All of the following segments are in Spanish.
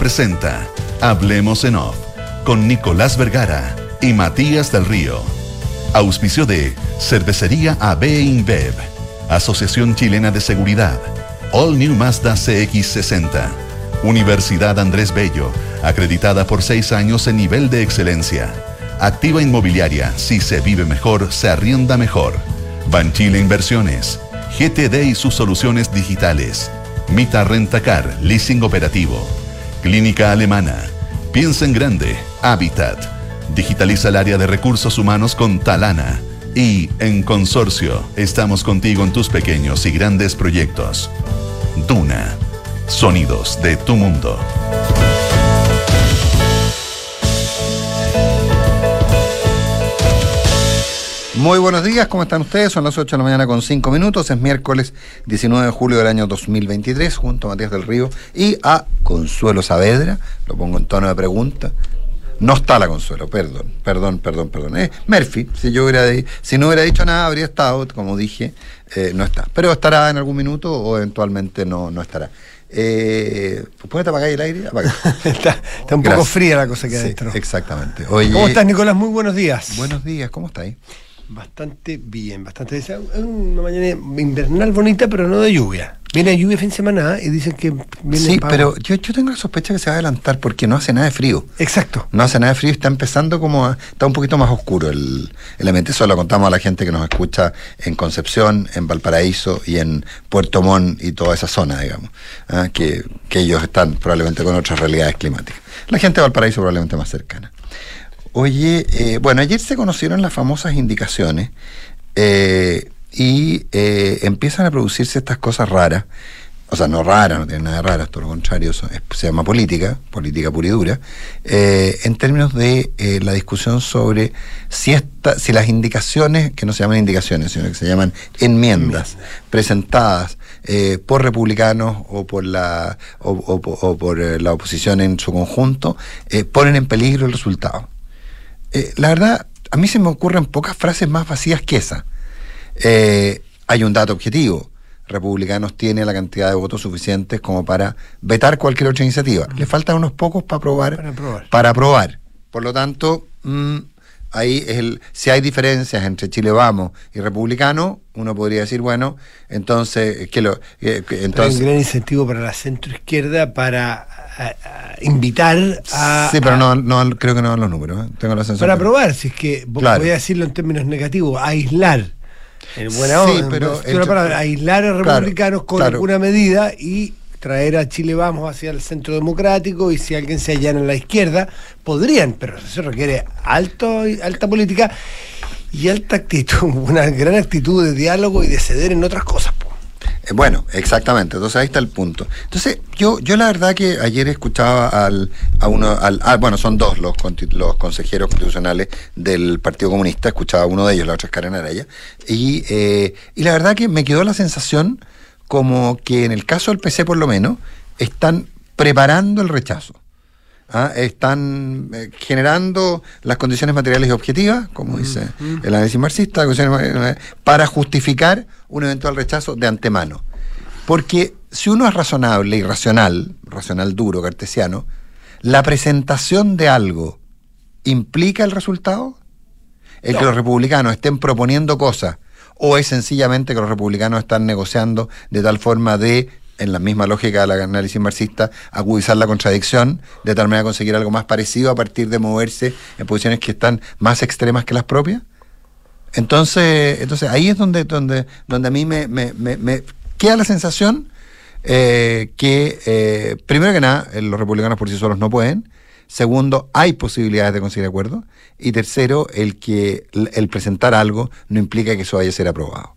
presenta Hablemos en Off con Nicolás Vergara y Matías del Río. Auspicio de Cervecería AB InBev, Asociación Chilena de Seguridad, All New Mazda CX60, Universidad Andrés Bello, acreditada por seis años en nivel de excelencia. Activa Inmobiliaria, si se vive mejor, se arrienda mejor. Banchile Inversiones, GTD y sus soluciones digitales. Mita Rentacar, leasing operativo. Clínica Alemana. Piensa en grande. Habitat. Digitaliza el área de recursos humanos con Talana. Y en Consorcio, estamos contigo en tus pequeños y grandes proyectos. Duna. Sonidos de tu mundo. Muy buenos días, ¿cómo están ustedes? Son las 8 de la mañana con 5 minutos, es miércoles 19 de julio del año 2023, junto a Matías del Río y a Consuelo Saavedra, lo pongo en tono de pregunta. No está la Consuelo, perdón, perdón, perdón, perdón. Eh, Murphy, si yo hubiera si no hubiera dicho nada, habría estado, como dije, eh, no está. Pero estará en algún minuto o eventualmente no, no estará. Eh, ¿Puedes apagar el aire? está, está, un poco fría la cosa que sí, adentro. Exactamente. Oye, ¿Cómo estás, Nicolás? Muy buenos días. Buenos días, ¿cómo estáis? Bastante bien, bastante. Es una mañana invernal bonita, pero no de lluvia. Viene lluvia fin de semana ¿eh? y dicen que viene Sí, pero yo, yo tengo la sospecha que se va a adelantar porque no hace nada de frío. Exacto. No hace nada de frío, está empezando como. A, está un poquito más oscuro el, el ambiente. Eso lo contamos a la gente que nos escucha en Concepción, en Valparaíso y en Puerto Montt y toda esa zona, digamos. ¿ah? que, que ellos están probablemente con otras realidades climáticas. La gente de Valparaíso probablemente más cercana. Oye, eh, bueno, ayer se conocieron las famosas indicaciones eh, y eh, empiezan a producirse estas cosas raras. O sea, no raras, no tienen nada de raras, todo lo contrario, se llama política, política pura y dura, en términos de la discusión sobre si, esta, si las indicaciones, que no se llaman indicaciones, sino que se llaman enmiendas, presentadas por republicanos o por la o por la oposición en su conjunto ponen en peligro el resultado. Eh, la verdad, a mí se me ocurren pocas frases más vacías que esa. Eh, hay un dato objetivo. Republicanos tienen la cantidad de votos suficientes como para vetar cualquier otra iniciativa. Le faltan unos pocos para aprobar. Para aprobar. Para aprobar. Por lo tanto, mmm, ahí es el, si hay diferencias entre Chile Vamos y Republicano, uno podría decir, bueno, entonces, que lo, eh, que, entonces hay un gran incentivo para la centroizquierda para a, a invitar a. Sí, pero no, no creo que no dan los números. ¿eh? Tengo la sensación. Para probar, si es que Claro. voy a decirlo en términos negativos, aislar. En buena Sí, onda, pero una entre- palabra, aislar a claro, republicanos con claro. alguna medida y traer a Chile Vamos hacia el centro democrático y si alguien se allana en la izquierda, podrían, pero eso requiere alto, alta política y alta actitud, una gran actitud de diálogo y de ceder en otras cosas. po. Eh, Bueno, exactamente. Entonces ahí está el punto. Entonces yo, yo la verdad que ayer escuchaba al, a uno, al, ah, bueno, son dos los, los consejeros constitucionales del Partido Comunista. Escuchaba a uno de ellos, la otra es Karen Araya. Y, eh, y la verdad que me quedó la sensación como que en el caso del PC por lo menos están preparando el rechazo. ¿Ah? Están eh, generando las condiciones materiales y objetivas, como dice el análisis marxista, ma- para justificar un eventual rechazo de antemano. Porque si uno es razonable y racional, racional duro, cartesiano, la presentación de algo implica el resultado. El que los republicanos estén proponiendo cosas, o es sencillamente que los republicanos están negociando de tal forma de, en la misma lógica del análisis marxista, agudizar la contradicción, de tal manera conseguir algo más parecido a partir de moverse en posiciones que están más extremas que las propias. Entonces, entonces ahí es donde, donde, donde a mí me, me- queda la sensación eh, que, eh, primero que nada, eh, los republicanos por sí solos no pueden. Segundo, hay posibilidades de conseguir acuerdo. Y tercero, el que el presentar algo no implica que eso vaya a ser aprobado.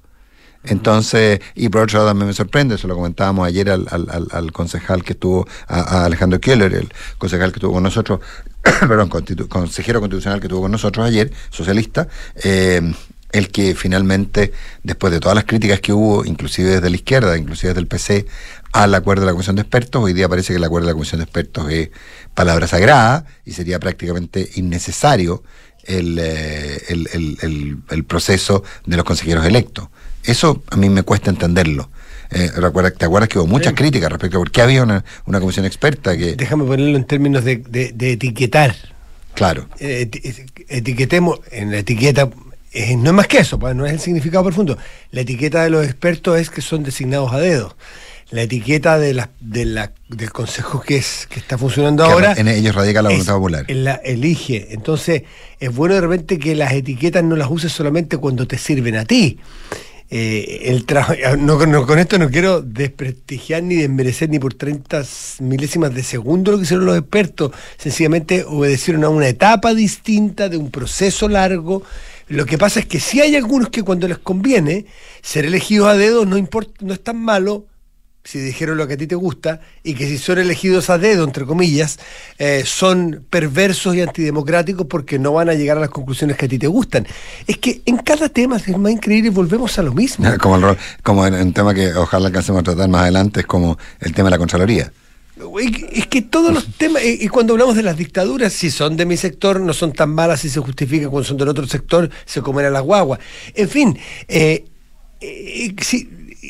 Entonces, y por otro lado también me sorprende, se lo comentábamos ayer al, al- al- al concejal que estuvo, a, Alejandro Keller, el concejal que estuvo con nosotros, perdón, constitu- consejero constitucional que estuvo con nosotros ayer, socialista, eh, el que finalmente, después de todas las críticas que hubo, inclusive desde la izquierda, inclusive desde el PC, al acuerdo de la Comisión de Expertos, hoy día parece que el acuerdo de la Comisión de Expertos es palabra sagrada y sería prácticamente innecesario el, eh, el- el proceso de los consejeros electos. Eso a mí me cuesta entenderlo. Eh, ¿Te acuerdas que hubo muchas críticas respecto a por qué había una, una comisión experta que... Déjame ponerlo en términos de, de, etiquetar. Claro. Eh, etiquetemos, en la etiqueta eh, no es más que eso, pues, no es el significado profundo. La etiqueta de los expertos es que son designados a dedo. La etiqueta de la, de la, del consejo que es que está funcionando ahora. En ellos radica la voluntad popular. la elige. Entonces, es bueno de repente que las etiquetas no las uses solamente cuando te sirven a ti. Eh, el no, con esto no quiero desprestigiar ni desmerecer ni por 30 milésimas de segundo lo que hicieron los expertos. Sencillamente obedecieron a una etapa distinta de un proceso largo lo que pasa es que si hay algunos que cuando les conviene ser elegidos a dedo no importa, no es tan malo si dijeron lo que a ti te gusta, y que si son elegidos a dedo, entre comillas, eh, son perversos y antidemocráticos porque no van a llegar a las conclusiones que a ti te gustan. Es que en cada tema es más increíble y volvemos a lo mismo. Como, el, como en un tema que ojalá alcancemos a tratar más adelante, es como el tema de la Contraloría. Es que todos los temas, y cuando hablamos de las dictaduras, si son de mi sector, no son tan malas si se justifica, cuando son del otro sector, se comen a las guaguas. En fin, eh, eh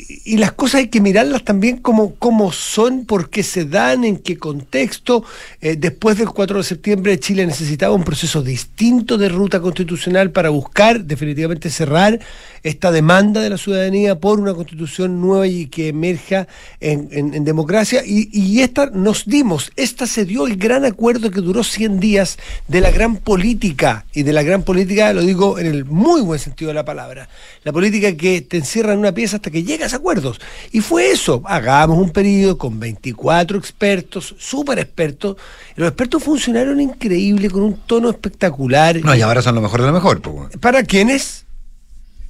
y las cosas hay que mirarlas también como, como son, por qué se dan, en qué contexto. Eh, después del 4 de septiembre Chile necesitaba un proceso distinto de ruta constitucional para buscar definitivamente cerrar esta demanda de la ciudadanía por una constitución nueva y que emerja en, democracia. Y, esta nos dimos, esta se dio el gran acuerdo que duró 100 días de la gran política, y de la gran política lo digo en el muy buen sentido de la palabra, la política que te encierra en una pieza hasta que llegas a acuerdos. Y fue eso, hagamos un periodo con 24 expertos, súper expertos, los expertos funcionaron increíble, con un tono espectacular. No, y ahora son lo mejor de lo mejor. ¿Para quiénes?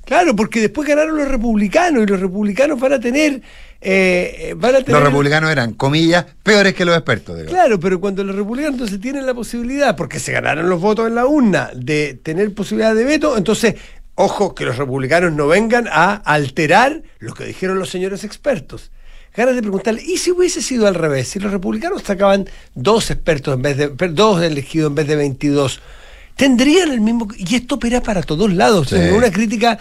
Claro, porque después ganaron los republicanos y los republicanos van a tener... Eh, van a tener... Los republicanos eran, comillas, peores que los expertos. Claro, pero cuando los republicanos entonces tienen la posibilidad, porque se ganaron los votos en la urna, de tener posibilidad de veto, entonces, ojo, que los republicanos no vengan a alterar lo que dijeron los señores expertos. Ganas de preguntarle, ¿y si hubiese sido al revés? Si los republicanos sacaban dos expertos en vez de, dos elegidos en vez de 22 tendrían el mismo... Y esto opera para todos lados, una crítica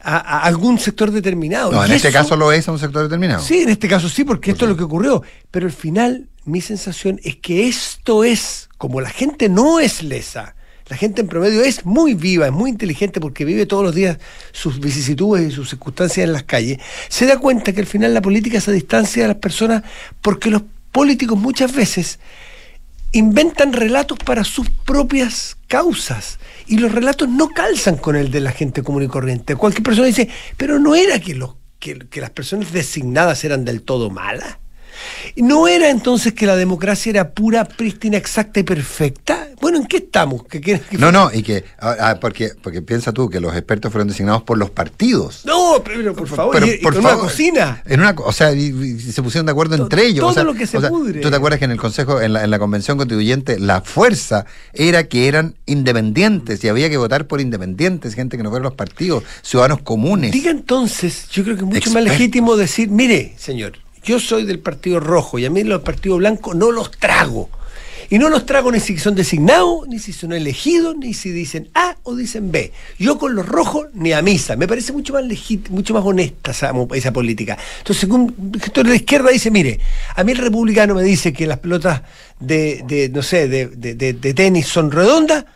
a, algún sector determinado. No, en este caso lo es a un sector determinado. Sí, en este caso sí, porque esto es lo que ocurrió. Pero al final, mi sensación es que esto es, como la gente no es lesa, la gente en promedio es muy viva, es muy inteligente porque vive todos los días sus vicisitudes y sus circunstancias en las calles, se da cuenta que al final la política a distancia de las personas porque los políticos muchas veces inventan relatos para sus propias causas y los relatos no calzan con el de la gente común y corriente. Cualquier persona dice, pero no era que, los, que, las personas designadas eran del todo malas. ¿No era entonces que la democracia era pura, prístina, exacta y perfecta? Bueno, ¿en qué estamos? no, no, y que, ah, ah, porque, porque piensa tú que los expertos fueron designados por los partidos. No, pero por favor, por una cocina. En una, o sea, se pusieron de acuerdo entre ellos. Todo lo que se pudre. ¿Tú te acuerdas que en el Consejo, en la, en la Convención Constituyente, la fuerza era que eran independientes y había que votar por independientes, gente que no fuera los partidos, ciudadanos comunes. Diga entonces, yo creo que es mucho más legítimo decir, mire, señor, yo soy del Partido Rojo y a mí los partidos blancos no los trago. Y no los trago ni si son designados, ni si son elegidos, ni si dicen A o dicen B. Yo con los rojos ni a misa. Me parece mucho más legítima, mucho más honesta esa, política. Entonces, un gestor de la izquierda dice, mire, a mí el republicano me dice que las pelotas de, de no sé, de, de, de tenis son redondas,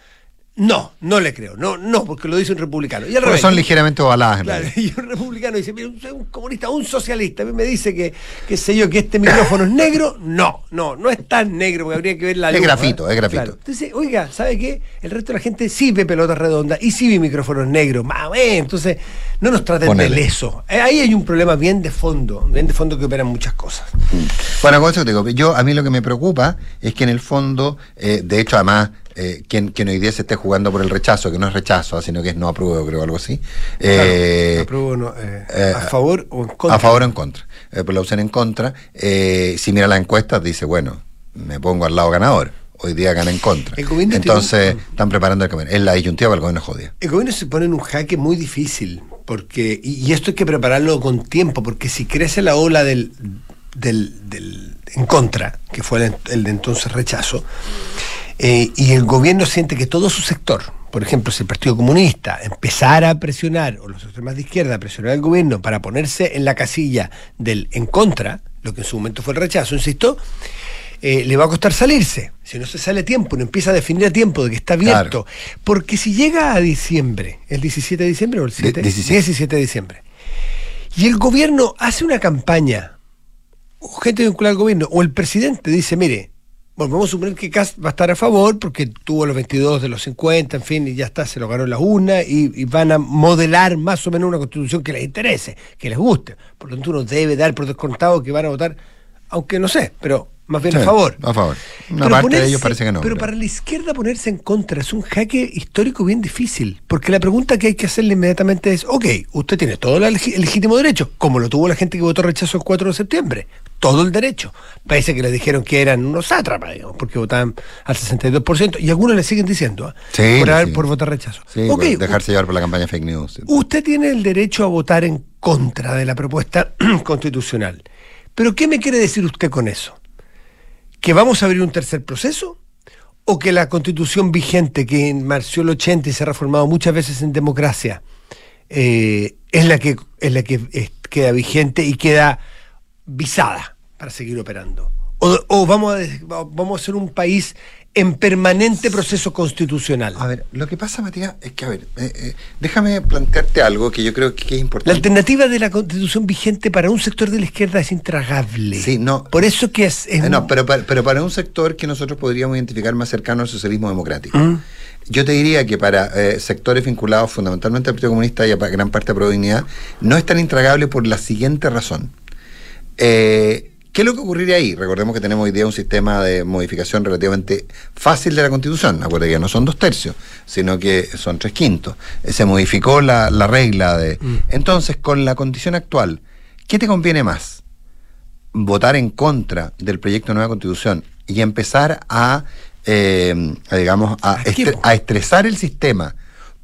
no, no le creo. No, no, porque lo dice un republicano. Y al son ligeramente ovaladas. Claro, y un republicano dice, mira, un comunista, un socialista, a mí me dice que, qué sé yo, que este micrófono es negro. No, no, no es tan negro, porque habría que ver la luz. Es grafito, es grafito. Entonces, oiga, ¿sabe qué? El resto de la gente sí ve pelotas redondas y sí ve micrófonos negros. Más entonces, no nos traten de leso. Eh, ahí hay un problema bien de fondo, bien de fondo que operan muchas cosas. Mm. Bueno, con eso te digo, yo a mí lo que me preocupa es que en el fondo, eh, de hecho, además, eh, quien, hoy día se esté jugando por el rechazo, que no es rechazo, sino que es no apruebo, creo, algo así. Eh, apruebo, eh, ¿A favor o en contra? A favor o en contra. por la opción en contra, si mira las encuestas, dice, bueno, me pongo al lado ganador. Hoy día gana en contra. Entonces, están preparando el camino. Es la disyuntiva para el gobierno jodida. El gobierno se pone en un jaque muy difícil, porque y, esto hay que prepararlo con tiempo, porque si crece la ola del, del, en contra, que fue el, el de entonces rechazo, eh, y el gobierno siente que todo su sector, por ejemplo, si el Partido Comunista empezara a presionar, o los sectores de izquierda a presionar al gobierno para ponerse en la casilla del en contra, lo que en su momento fue el rechazo, insisto, eh, le va a costar salirse. Si no se sale a tiempo, no empieza a definir a tiempo de que está abierto. Porque si llega a diciembre, el 17 de diciembre o el 7? 17. de diciembre, y el gobierno hace una campaña, o gente vinculada al gobierno, o el presidente dice, mire, bueno, vamos a suponer que Cast va a estar a favor porque tuvo los 22 de los 50, en fin, y ya está, se lo ganó la urna y, van a modelar más o menos una constitución que les interese, que les guste. Por lo tanto, uno debe dar por descontado que van a votar, aunque no sé, pero más bien a favor. A favor. Una parte de ellos parece que no. Pero, para la izquierda ponerse en contra es un jaque histórico bien difícil, porque la pregunta que hay que hacerle inmediatamente es, ok, usted tiene todo el legítimo derecho, como lo tuvo la gente que votó rechazo el 4 de septiembre, todo el derecho. Parece que le dijeron que eran unos sátrapas, digamos, porque votaban al 62%, y algunos le siguen diciendo, ¿eh? por, por votar rechazo. Sí, por dejarse llevar por la campaña fake news. Usted tiene el derecho a votar en contra de la propuesta constitucional. Pero ¿qué me quiere decir usted con eso? ¿Que vamos a abrir un tercer proceso? ¿O que la constitución vigente que marció el 80 y se ha reformado muchas veces en democracia eh, es la que, es la que queda vigente y queda visada para seguir operando? ¿O, vamos, a, vamos a ser un país en permanente proceso constitucional. A ver, lo que pasa, Matías, es que, a ver, eh, eh, déjame plantearte algo que yo creo que, es importante. La alternativa de la constitución vigente para un sector de la izquierda es intragable. Sí, no. Por eso que es... Eh, no, pero, pero para un sector que nosotros podríamos identificar más cercano al socialismo democrático. Mm. Yo te diría que para sectores vinculados fundamentalmente al Partido Comunista y a gran parte de Prodignidad, no es tan intragable por la siguiente razón. Eh, ¿Qué es lo que ocurriría ahí? Recordemos que tenemos hoy día un sistema de modificación relativamente fácil de la Constitución. Acuérdate que no son dos tercios, sino que son tres quintos. Eh, se modificó la, regla de... Mm. Entonces, con la condición actual, ¿qué te conviene más? ¿Votar en contra del proyecto de nueva Constitución y empezar a, eh, digamos, a estresar el sistema?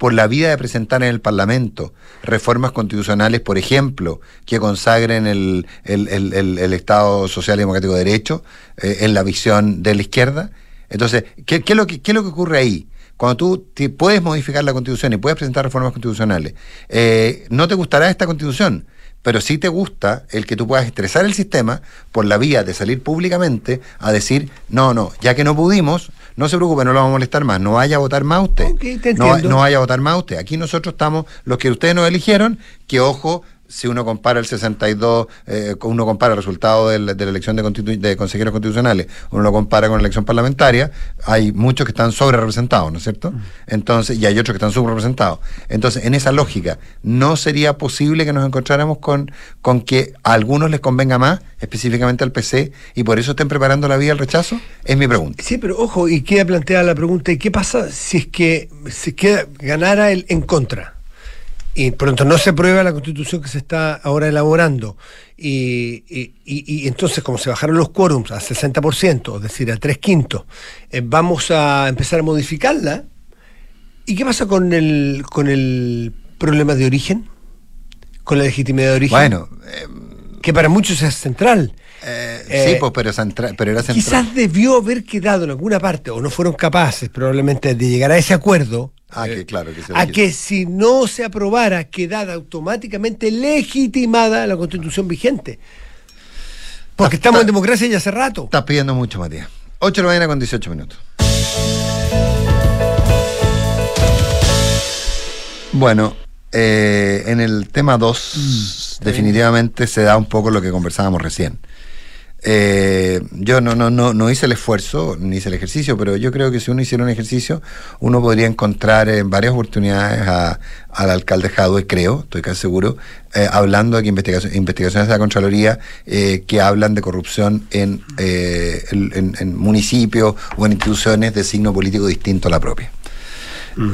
Por la vida de presentar en el Parlamento reformas constitucionales, por ejemplo, que consagren el, Estado Social y Democrático de Derecho eh, en la visión de la izquierda. Entonces, ¿qué, es lo que, ¿qué lo que ocurre ahí? Cuando tú puedes modificar la constitución y puedes presentar reformas constitucionales, eh, no te gustará esta constitución, pero sí te gusta el que tú puedas estresar el sistema por la vía de salir públicamente a decir, no, no, ya que no pudimos, no se preocupe, no lo vamos a molestar más, no vaya a votar más usted. no, no vaya a votar más usted. Aquí nosotros estamos, los que ustedes nos eligieron, que ojo, si uno compara el 62, eh, uno compara el resultado de la, elección de, de, consejeros constitucionales, uno lo compara con la elección parlamentaria, hay muchos que están sobre representados, ¿no es cierto? Mm. Entonces, y hay otros que están subrepresentados. Entonces, en esa lógica, ¿no sería posible que nos encontráramos con, con que a algunos les convenga más, específicamente al PC, y por eso estén preparando la vía al rechazo? Es mi pregunta. Sí, pero ojo, y queda planteada la pregunta, ¿y qué pasa si es que si queda, ganara el en contra? Y pronto no se aprueba la constitución que se está ahora elaborando y, y, entonces como se bajaron los quórums a 60%, es decir, a tres quintos, eh, vamos a empezar a modificarla. ¿Y qué pasa con el, con el problema de origen? ¿Con la legitimidad de origen? Bueno, que para muchos es central. Eh, sí, eh, pues, pero, pero era central. Quizás debió haber quedado en alguna parte, o no fueron capaces probablemente de llegar a ese acuerdo, Ah, que claro, a que si no se aprobara quedara automáticamente legitimada la constitución vigente. Porque estamos en democracia ya hace rato. Estás pidiendo mucho, Matías. 8 de la mañana con 18 minutos. Bueno, eh, en el tema 2, mm, definitivamente se da un poco lo que conversábamos recién. Eh, yo no, no, no, no hice el esfuerzo, ni hice el ejercicio, pero yo creo que si uno hiciera un ejercicio, uno podría encontrar en varias oportunidades al alcalde Jadwe, creo, estoy casi seguro, eh, hablando de que investigaciones de la Contraloría eh, que hablan de corrupción en, en, en municipios o en instituciones de signo político distinto a la propia. Mm.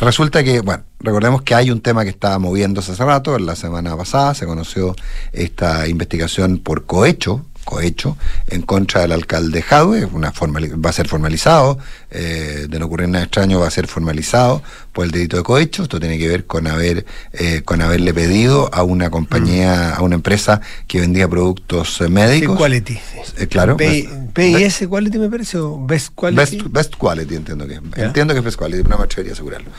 resulta que, bueno, recordemos que hay un tema que está moviéndose hace rato. La semana pasada se conoció esta investigación por cohecho cohecho, en contra del alcalde Jadwe, una va a ser formalizado, eh, de no ocurrir nada extraño va a ser formalizado por el delito de cohecho, esto tiene que ver con haber eh, con haberle pedido a una compañía, mm. a una empresa que vendía productos eh, médicos. quality. claro. PIS Quality me parece, o Best Quality. Best, Quality entiendo que Entiendo que es Best Quality, una me asegurarlo.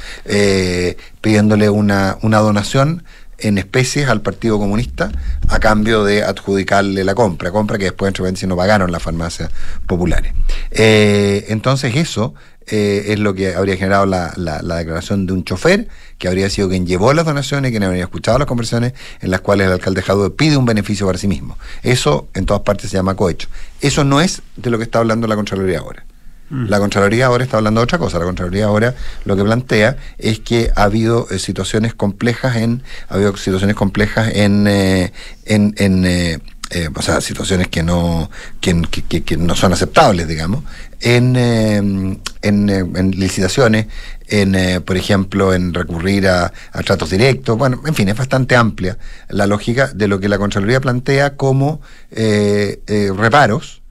pidiéndole una, una donación en especies al Partido Comunista a cambio de adjudicarle la compra, compra que después entre si no pagaron las farmacias populares. Eh, entonces eso eh, es lo que habría generado la, declaración de un chofer que habría sido quien llevó las donaciones, quien habría escuchado las conversaciones en las cuales el alcalde Jadue pide un beneficio para sí mismo. Eso en todas partes se llama cohecho. Eso no es de lo que está hablando la Contraloría ahora. Mm. La Contraloría ahora está hablando de otra cosa. La Contraloría ahora lo que plantea es que ha habido eh, situaciones complejas en, ha habido situaciones complejas en, eh, en, eh, o sea, situaciones que no, que, no son aceptables, digamos, en, en, licitaciones, en, por ejemplo, en recurrir a, tratos directos. Bueno, en fin, es bastante amplia la lógica de lo que la Contraloría plantea como reparos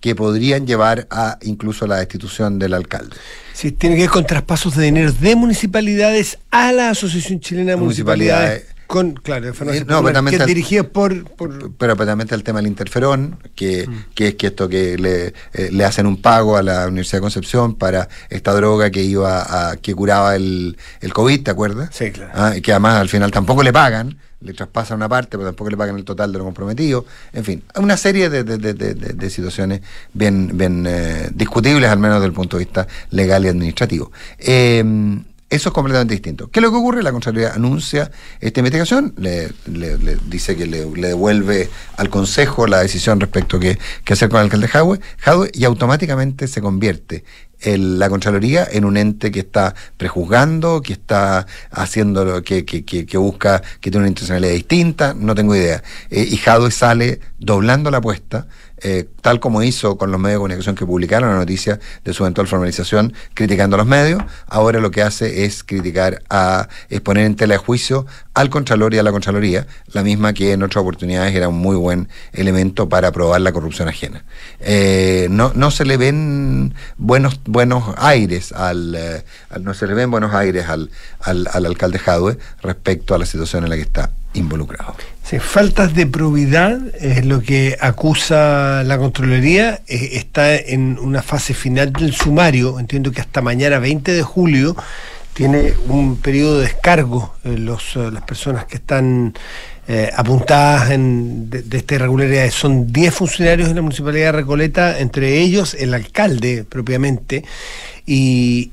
que podrían llevar a incluso la destitución del alcalde. Sí, tiene que ver con traspasos de dinero de municipalidades a la Asociación Chilena de Municipalidades. con, claro, eh, no, que dirigido por, Pero, también el tema del interferón, que, mm. que es que esto que le, eh, le, hacen un pago a la Universidad de Concepción para esta droga que iba a, que curaba el, el COVID, ¿te acuerdas? Sí, claro. Ah, y que además al final tampoco le pagan le traspasan una parte, pero tampoco le pagan el total de lo comprometido. En fin, una serie de, situaciones bien, bien eh, discutibles, al menos desde el punto de vista legal y administrativo. Eh, eso es completamente distinto. ¿Qué es lo que ocurre? La Contraloría anuncia esta investigación, le, dice que le, devuelve al Consejo la decisión respecto a qué, hacer con el alcalde Jadwe, y automáticamente se convierte la Contraloría en un ente que está prejuzgando, que está haciendo, que, que, que, busca, que tiene una intencionalidad distinta, no tengo idea. Eh, y sale doblando la apuesta eh, tal como hizo con los medios de comunicación que publicaron la noticia de su eventual formalización, criticando a los medios, ahora lo que hace es criticar a, es poner en tela de juicio al Contralor y a la Contraloría, la misma que en otras oportunidades era un muy buen elemento para probar la corrupción ajena. Eh, no, no se le ven buenos, buenos aires al, eh, no se le ven buenos aires al, al, al alcalde Jadwe respecto a la situación en la que está involucrado. Sí, faltas de probidad es lo que acusa la Contraloría. Eh, está en una fase final del sumario. Entiendo que hasta mañana 20 de julio tiene un periodo de descargo eh, los, eh, las personas que están apuntadas en, de, esta irregularidad. Son 10 funcionarios de la Municipalidad de Recoleta, entre ellos el alcalde propiamente. Y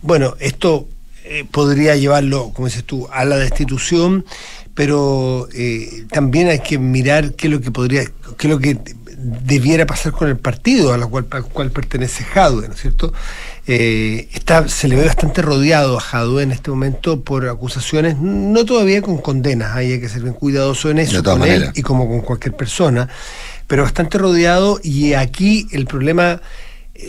bueno, esto podría llevarlo, como dices tú, a la destitución pero eh, también hay que mirar qué es lo que podría, qué es lo que debiera pasar con el partido a cual, al cual pertenece Jadwe, ¿no es cierto? Eh, está, se le ve bastante rodeado a Jadwe en este momento por acusaciones, no todavía con condenas, hay que ser bien cuidadoso en eso, con él y como con cualquier persona, pero bastante rodeado y aquí el problema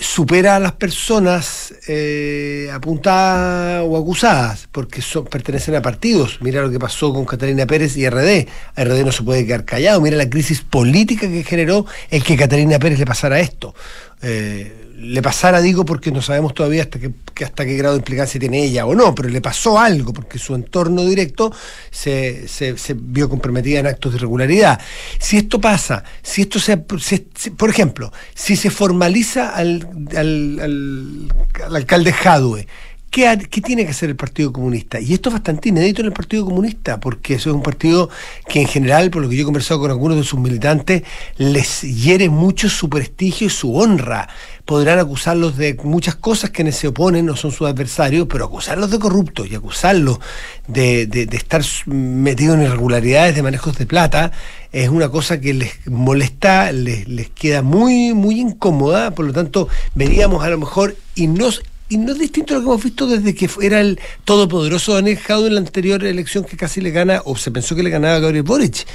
supera a las personas eh, apuntadas o acusadas, porque son, pertenecen a partidos. Mira lo que pasó con Catalina Pérez y RD. A RD no se puede quedar callado. Mira la crisis política que generó el que Catalina Pérez le pasara esto. Eh, le pasara, digo, porque no sabemos todavía hasta qué, hasta qué grado de implicancia tiene ella o no, pero le pasó algo, porque su entorno directo se, se, vio comprometida en actos de irregularidad. Si esto pasa, si esto se, por ejemplo, si se formaliza al, al, al, al alcalde Jadwe, ¿Qué, tiene que hacer el Partido Comunista? Y esto es bastante inédito en el Partido Comunista, porque eso es un partido que en general, por lo que yo he conversado con algunos de sus militantes, les hiere mucho su prestigio y su honra. Podrán acusarlos de muchas cosas que se oponen, no son sus adversarios, pero acusarlos de corruptos y acusarlos de, estar metidos en irregularidades de manejos de plata es una cosa que les molesta, les, les queda muy, muy incómoda, por lo tanto, veríamos a lo mejor y nos y no es distinto a lo que hemos visto desde que era el todopoderoso Daniel en la anterior elección que casi le gana, o se pensó que le ganaba a Gabriel Boric.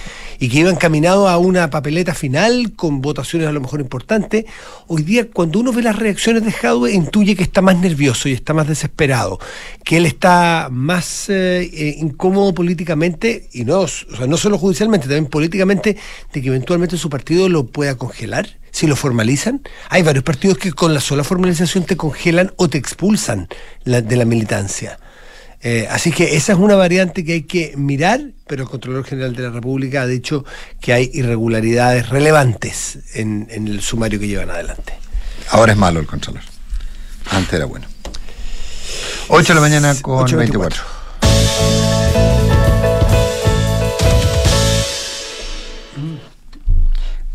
y que iban caminados a una papeleta final con votaciones a lo mejor importantes, hoy día cuando uno ve las reacciones de Jadwe intuye que está más nervioso y está más desesperado, que él está más eh, eh, incómodo políticamente, y no, no solo judicialmente, también políticamente, de que eventualmente su partido lo pueda congelar si lo formalizan. Hay varios partidos que con la sola formalización te congelan o te expulsan de la militancia. Eh, así que esa es una variante que hay que mirar, pero el Contralor General de la República ha dicho que hay irregularidades relevantes en, el sumario que llevan adelante. Ahora es malo el Contralor. Antes era bueno. 8 de la mañana con 24.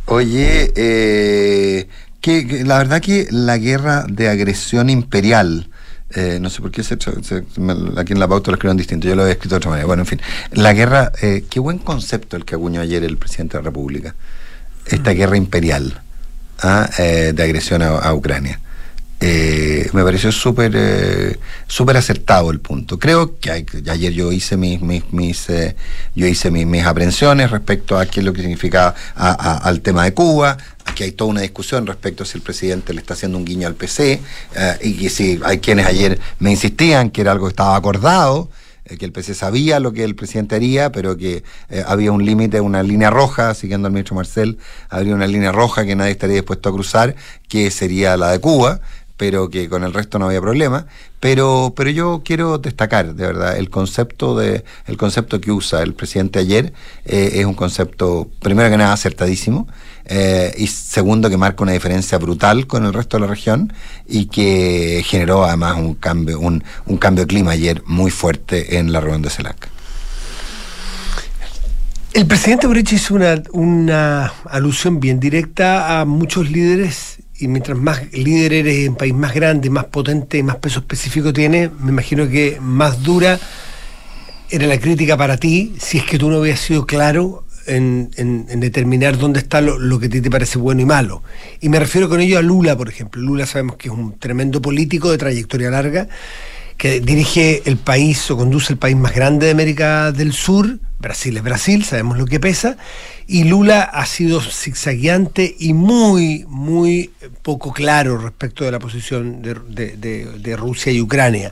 Oye, eh, que, la verdad que la guerra de agresión imperial, eh, no sé por qué se, aquí en la pauta lo escribieron distinto, yo lo he escrito de otra manera. Bueno, en fin, la guerra, eh, qué buen concepto el que acuñó ayer el presidente de la República, esta mm. guerra imperial ¿ah? de agresión a Ucrania. Eh, me pareció súper eh, súper acertado el punto. Creo que ayer yo hice mis, mis, eh, yo hice mis, mis, aprensiones respecto a qué es lo que significa al tema de Cuba. Aquí hay toda una discusión respecto a si el presidente le está haciendo un guiño al PC y que si hay quienes ayer me insistían que era algo que estaba acordado que el PC sabía lo que el presidente haría, pero que había un límite, una línea roja, siguiendo al ministro Marcel, habría una línea roja que nadie estaría dispuesto a cruzar, que sería la de Cuba pero que con el resto no había problema. Pero, pero yo quiero destacar, de verdad, el concepto, de, el concepto que usa el presidente ayer eh, es un concepto, primero que nada, acertadísimo, eh, y segundo, que marca una diferencia brutal con el resto de la región y que generó además un cambio, un, un cambio de clima ayer muy fuerte en la reunión de CELAC. El presidente Boric hizo una, una alusión bien directa a muchos líderes y mientras más líder eres en país más grande, más potente, más peso específico tiene, me imagino que más dura era la crítica para ti si es que tú no habías sido claro en, determinar dónde está lo, que a ti te parece bueno y malo. Y me refiero con ello a Lula, por ejemplo. Lula sabemos que es un tremendo político de trayectoria larga, que dirige el país o conduce el país más grande de América del Sur. Brasil es Brasil, sabemos lo que pesa y Lula ha sido zigzagueante y muy, muy poco claro respecto de la posición de, Rusia y Ucrania.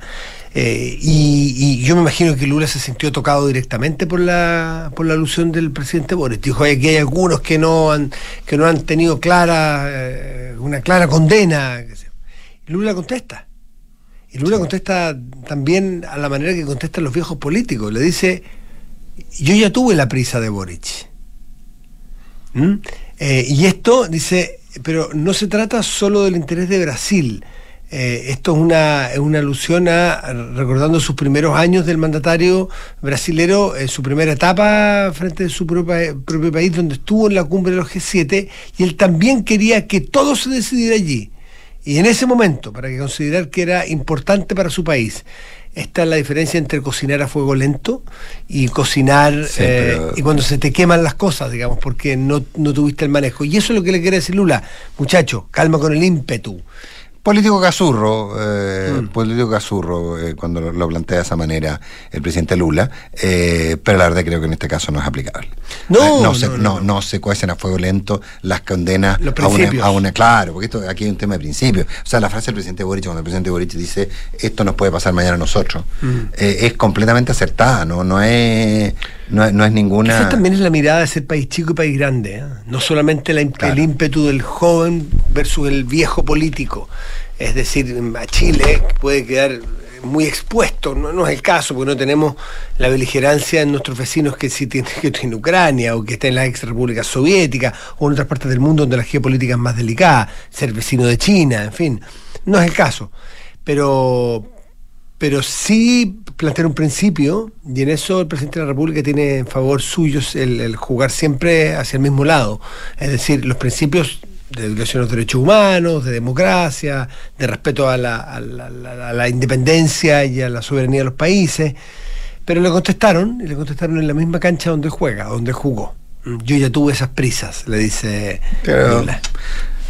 Eh, y, yo me imagino que Lula se sintió tocado directamente por la, por la alusión del presidente Boris. Dijo que hay algunos que no han, que no han tenido clara, eh, una clara condena. Y Lula contesta. Y Lula contesta también a la manera que contestan los viejos políticos. Le dice, yo ya tuve la prisa de Boric. ¿Mm? Eh, y esto, dice, pero no se trata solo del interés de Brasil. Eh, esto es una, una, alusión a recordando sus primeros años del mandatario brasilero, en su primera etapa frente a su propio, propio país, donde estuvo en la cumbre de los G7, y él también quería que todo se decidiera allí. Y en ese momento, para que considerar que era importante para su país, esta es la diferencia entre cocinar a fuego lento y cocinar eh, y cuando se te queman las cosas, digamos, porque no, no tuviste el manejo. Y eso es lo que le quiere decir Lula. Muchacho, calma con el ímpetu. Político casurro, eh, mm. político casurro, eh, cuando lo, plantea de esa manera el presidente Lula, eh, pero la verdad creo que en este caso no es aplicable. No, no, se, no, no, se cuecen a fuego lento las condenas a una, a una, Claro, porque esto aquí hay un tema de principio. O sea, la frase del presidente Boric, cuando el presidente Boric dice esto nos puede pasar mañana a nosotros, mm. es completamente acertada, no, no es. No, es ninguna. Esa también es la mirada de ser país chico y país grande. No solamente el ímpetu del joven versus el viejo político. Es decir, a Chile puede quedar muy expuesto, no, es el caso, porque no tenemos la beligerancia en nuestros vecinos que sí tienen que en Ucrania o que está en la ex república soviética o en otras partes del mundo donde la geopolítica es más delicada, ser vecino de China, en fin, no es el caso. Pero, pero sí plantear un principio, y en eso el presidente de la República tiene en favor suyo el jugar siempre hacia el mismo lado. Es decir, los principios de educación a los derechos humanos, de democracia, de respeto a la, independencia y a la soberanía de los países. Pero le contestaron, y le contestaron en la misma cancha donde juega, donde jugó. Yo ya tuve esas prisas, le dice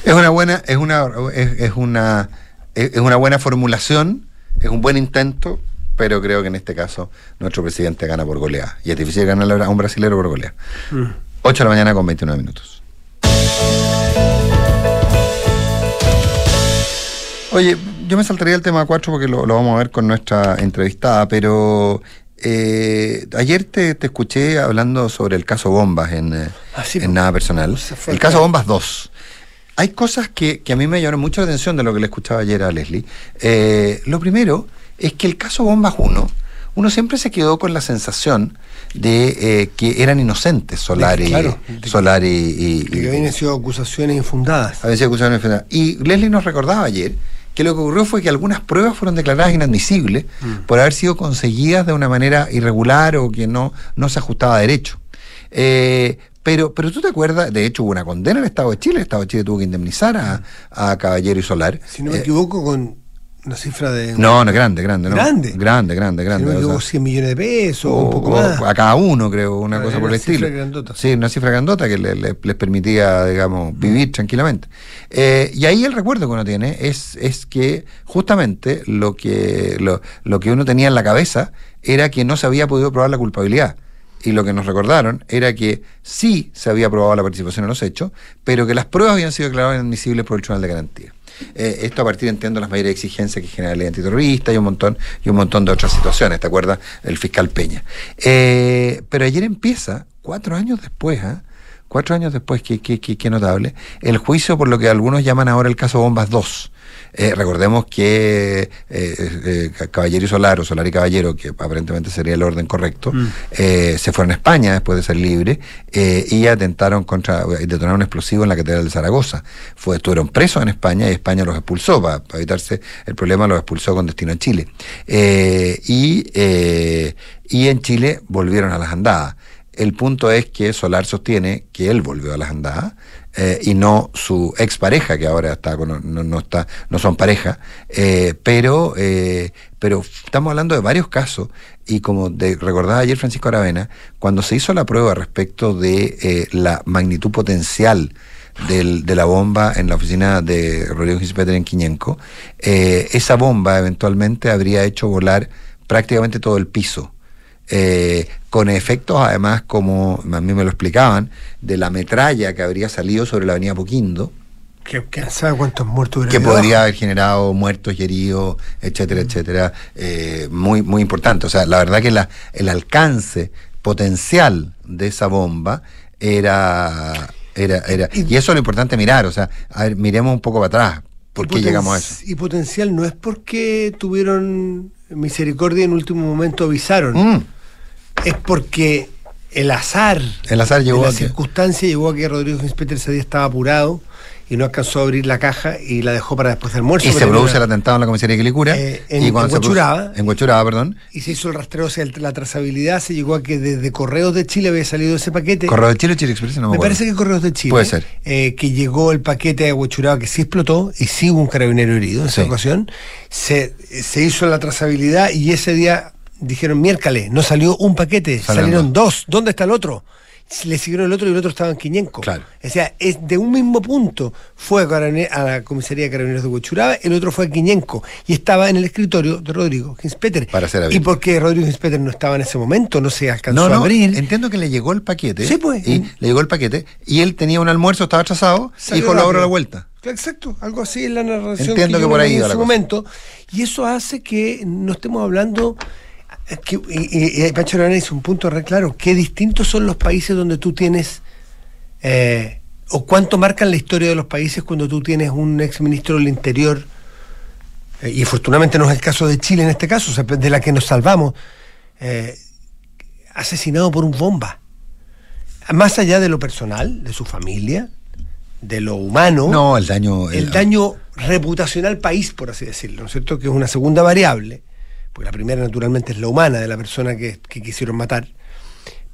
Es una buena, es una, es, una, es una buena formulación, es un buen intento, pero creo que en este caso nuestro presidente gana por goleada. Y es difícil ganar a un brasilero por goleada. Mm. 8 de la mañana con 29 minutos. Oye, yo me saltaría el tema 4 porque lo, vamos a ver con nuestra entrevistada, pero eh, ayer te, escuché hablando sobre el caso Bombas en, eh, ah, en Nada Personal. El caso Bombas 2. Hay cosas que, a mí me llamaron mucho la atención de lo que le escuchaba ayer a Leslie. Eh, lo primero es que el caso Bombas 1 uno siempre se quedó con la sensación de eh, que eran inocentes Solari, claro, Solari y, que habían sido acusaciones infundadas. Habían sido acusaciones infundadas. Y Leslie nos recordaba ayer que lo que ocurrió fue que algunas pruebas fueron declaradas inadmisibles mm. por haber sido conseguidas de una manera irregular o que no, no se ajustaba a derecho. Eh, pero, pero tú te acuerdas, de hecho hubo una condena en el Estado de Chile, el Estado de Chile tuvo que indemnizar a, a Caballero y Solar. Si no me eh, equivoco, con una cifra de. No, no, grande, grande. No. ¿Grande? Grande, grande, grande. Si no 100 millones de pesos, o, un poco más. A cada uno, creo, una cosa por el estilo. Grandota. Sí, una cifra grandota que les permitía, digamos, vivir tranquilamente. Eh, y ahí el recuerdo que uno tiene es, es que justamente lo que, lo, lo que uno tenía en la cabeza era que no se había podido probar la culpabilidad y lo que nos recordaron era que sí se había probado la participación en los hechos, pero que las pruebas habían sido declaradas inadmisibles por el Tribunal de Garantía. Eh, esto a partir, entiendo, las mayores exigencias que genera la ley antiterrorista y un montón, y un montón de otras situaciones, ¿te acuerdas? El fiscal Peña. Eh, pero ayer empieza, cuatro años después, ¿ah? cuatro años después, qué, notable, el juicio por lo que algunos llaman ahora el caso Bombas 2. Eh, recordemos que eh, eh, Caballero y Solar, o Solar y Caballero, que aparentemente sería el orden correcto, mm. se fueron a España después de ser libres y atentaron contra, detonaron un explosivo en la Catedral de Zaragoza. Fue, estuvieron presos en España y España los expulsó, para, evitarse el problema, los expulsó con destino a Chile. y, y en Chile volvieron a las andadas. El punto es que Solar sostiene que él volvió a las andadas eh, y no su expareja, que ahora está no, no, está, no son pareja, eh, pero, eh, pero estamos hablando de varios casos, y como de, recordaba ayer Francisco Aravena, cuando se hizo la prueba respecto de la magnitud potencial del, de la bomba en la oficina de Rodrigo Gispeter en Quiñenco, esa bomba eventualmente habría hecho volar prácticamente todo el piso eh, con efectos además, como a mí me lo explicaban, de la metralla que habría salido sobre la avenida Poquindo. Que, sabe cuántos muertos Que podría haber generado muertos y heridos, etcétera, mm. etcétera. Eh, muy, muy importante. O sea, la verdad que la, el alcance potencial de esa bomba era. Era, era, y, eso es lo importante mirar, o sea, a ver, miremos un poco para atrás, ¿por qué llegamos a eso? Y potencial no es porque tuvieron misericordia y en último momento avisaron. Mm es porque el azar, el azar llegó la circunstancia llegó a que Rodrigo Ginspeter ese día estaba apurado y no alcanzó a abrir la caja y la dejó para después del almuerzo. Y se produce el atentado en la comisaría de Quilicura. Eh, en, y en Huachuraba. En Huachuraba, perdón. Y se hizo el rastreo, o sea, la trazabilidad se llegó a que desde Correos de Chile había salido ese paquete. ¿Correos de Chile o Chile Express? No me, parece que Correos de Chile. Puede ser. Eh, que llegó el paquete a Huachuraba que sí explotó y sí hubo un carabinero herido en esa ocasión. Se, se hizo la trazabilidad y ese día dijeron miércoles, no salió un paquete, salieron dos. ¿Dónde está el otro? Le siguieron el otro y el otro estaba en Quiñenco. Claro. O sea, es de un mismo punto. Fue a, la comisaría de Carabineros de Huachuraba, el otro fue a Quiñenco. Y estaba en el escritorio de Rodrigo Ginspeter. Para hacer ¿Y por qué Rodrigo Ginspeter no estaba en ese momento? No se alcanzó a abrir. Entiendo que le llegó el paquete. Sí, pues. Y le llegó el paquete. Y él tenía un almuerzo, estaba atrasado, y dijo la hora la vuelta. Exacto, algo así en la narración Entiendo que, por ahí en su momento. Y eso hace que no estemos hablando y, y, Pancho Arana hizo un punto re claro. Qué distintos son los países donde tú tienes. Eh, o cuánto marcan la historia de los países cuando tú tienes un ex ministro del Interior. Eh, y afortunadamente no es el caso de Chile en este caso, de la que nos salvamos. Eh, asesinado por un bomba. Más allá de lo personal, de su familia, de lo humano. No, el daño. El, el daño reputacional país, por así decirlo, ¿no es cierto? Que es una segunda variable porque la primera naturalmente es la humana de la persona que, quisieron matar,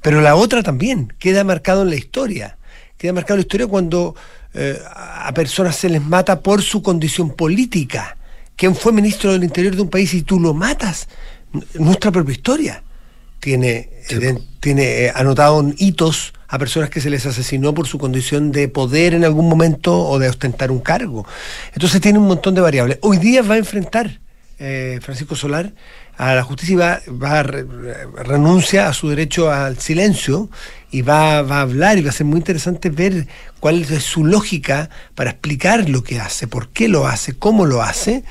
pero la otra también queda marcado en la historia. Queda marcado en la historia cuando eh, a personas se les mata por su condición política. ¿Quién fue ministro del Interior de un país y tú lo matas? Nuestra propia historia tiene, tiene eh, anotado hitos a personas que se les asesinó por su condición de poder en algún momento o de ostentar un cargo. Entonces tiene un montón de variables. Hoy día va a enfrentar eh, Francisco Solar, a la justicia y va, va re- renuncia a su derecho al silencio y va, va a hablar y va a ser muy interesante ver cuál es su lógica para explicar lo que hace, por qué lo hace, cómo lo hace.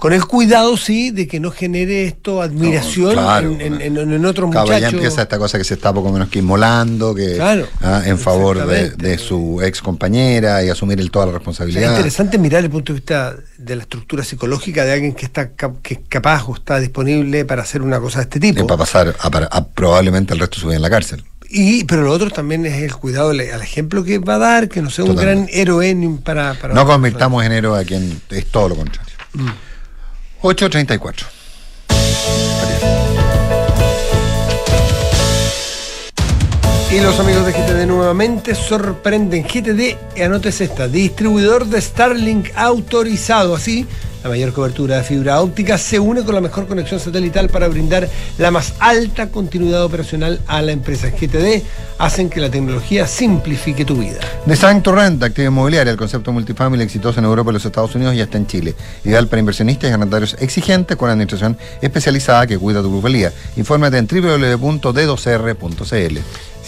Con el cuidado, sí, de que no genere esto admiración No, claro. en, en- en- en otros Claro, ya muchachos. empieza esta cosa que se está poco menos que inmolando, que Claro, ah, en favor de, su ex compañera y asumir el, toda la O sea, responsabilidad. es interesante mirar el punto de vista de la estructura psicológica de alguien que está que es capaz o está disponible para hacer una cosa de este Y tipo. para pasar a, para- a probablemente el resto de su vida en la cárcel. Y, pero lo otro también es el cuidado al ejemplo que va a dar, que no sea un gran héroe para, para No convirtamos en héroe a quien es todo lo contrario. Mm. 8.34. Y los amigos de GTD nuevamente sorprenden. GTD, anotes esta, distribuidor de Starlink autorizado. Así, la mayor cobertura de fibra óptica se une con la mejor conexión satelital para brindar la más alta continuidad operacional a la empresa. GTD hacen que la tecnología simplifique tu vida. Design to Rent, actividad inmobiliaria, el concepto multifamily exitoso en Europa y los Estados Unidos y hasta en Chile. Ideal para inversionistas y arrendatarios exigentes con administración especializada que cuida tu plusvalía. Infórmate en www.d2r.cl.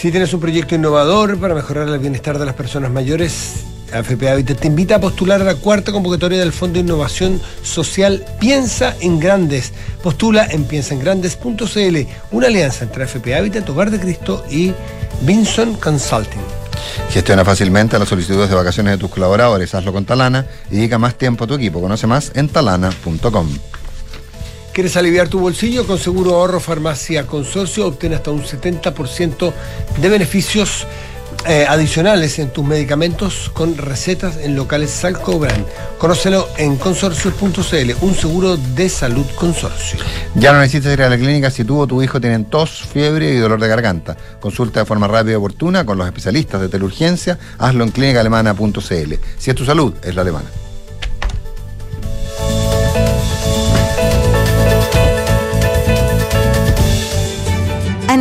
Si tienes un proyecto innovador para mejorar el bienestar de las personas mayores, AFP Habitat te invita a postular a la cuarta convocatoria del Fondo de Innovación Social Piensa en Grandes. Postula en piensaengrandes.cl, una alianza entre AFP Habitat, Hogar de Cristo y Vinson Consulting. Gestiona fácilmente las solicitudes de vacaciones de tus colaboradores. Hazlo con Talana y dedica más tiempo a tu equipo. Conoce más en talana.com. ¿Quieres aliviar tu bolsillo? Con Seguro Ahorro Farmacia Consorcio obtén hasta un 70% de beneficios eh, adicionales en tus medicamentos con recetas en locales Salcobran. Conócelo en consorcio.cl, un seguro de salud consorcio. Ya no necesitas ir a la clínica si tú o tu hijo tienen tos, fiebre y dolor de garganta. Consulta de forma rápida y oportuna con los especialistas de teleurgencia. Hazlo en clínicaalemana.cl. Si es tu salud, es la alemana.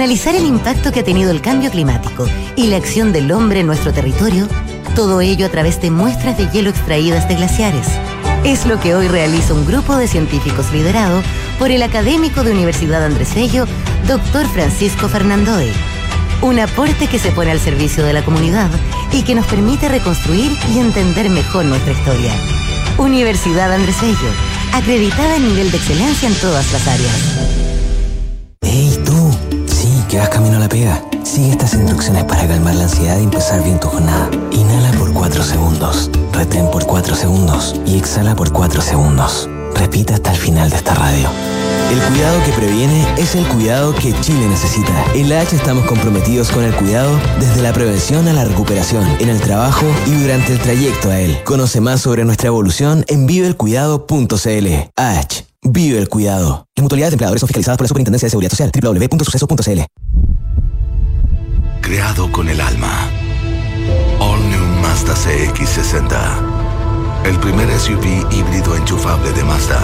Analizar el impacto que ha tenido el cambio climático y la acción del hombre en nuestro territorio, todo ello a través de muestras de hielo extraídas de glaciares. Es lo que hoy realiza un grupo de científicos liderado por el académico de Universidad Andrés Bello, doctor Francisco Fernandoe. Un aporte que se pone al servicio de la comunidad y que nos permite reconstruir y entender mejor nuestra historia. Universidad Andrés Bello, acreditada en nivel de excelencia en todas las áreas. Que vas camino a la pega. Sigue estas instrucciones para calmar la ansiedad y empezar bien tu jornada. Inhala por 4 segundos, retén por 4 segundos y exhala por 4 segundos. Repita hasta el final de esta radio. El cuidado que previene es el cuidado que Chile necesita. En la H estamos comprometidos con el cuidado desde la prevención a la recuperación, en el trabajo y durante el trayecto a él. Conoce más sobre nuestra evolución en viveelcuidado.cl. H. Vive el cuidado. Las mutualidades de empleadores son fiscalizadas por la Superintendencia de Seguridad Social. www.suceso.cl. Creado con el alma. All New Mazda CX60. El primer SUV híbrido enchufable de Mazda.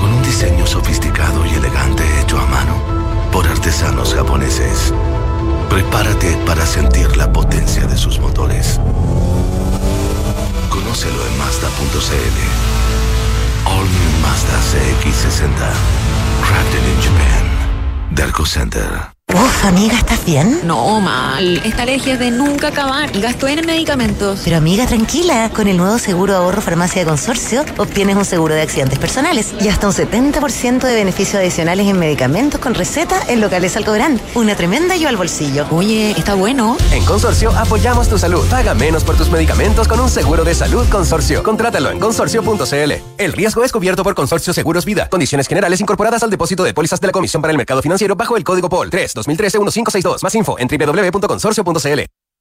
Con un diseño sofisticado y elegante hecho a mano por artesanos japoneses. Prepárate para sentir la potencia de sus motores. Conócelo en Mazda.cl. All New Mazda CX60. Crafted in Japan. Derco Center. Uf, amiga, ¿estás bien? No, mal. Esta alergia es de nunca acabar y gasto en medicamentos. Pero amiga, tranquila, con el nuevo seguro ahorro farmacia de consorcio obtienes un seguro de accidentes personales y hasta un 70% de beneficios adicionales en medicamentos con receta en locales Alcobrán. Una tremenda ayuda al bolsillo. Oye, está bueno. En Consorcio apoyamos tu salud. Paga menos por tus medicamentos con un seguro de salud Consorcio. Contrátalo en consorcio.cl. El riesgo es cubierto por Consorcio Seguros Vida. Condiciones generales incorporadas al depósito de pólizas de la Comisión para el Mercado Financiero bajo el código POL 3 2013-1562. Más info en www.consorcio.cl.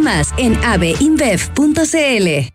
más en abeinbev.cl.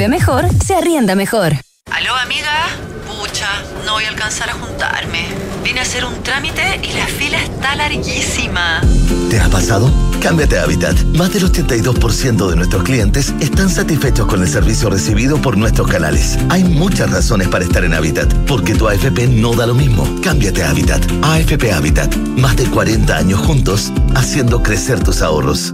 mejor, se arrienda mejor. Aló, amiga. Pucha, no voy a alcanzar a juntarme. Vine a hacer un trámite y la fila está larguísima. ¿Te ha pasado? Cámbiate a Habitat. Más del 82% de nuestros clientes están satisfechos con el servicio recibido por nuestros canales. Hay muchas razones para estar en Habitat, porque tu AFP no da lo mismo. Cámbiate a Habitat. AFP Habitat. Más de 40 años juntos, haciendo crecer tus ahorros.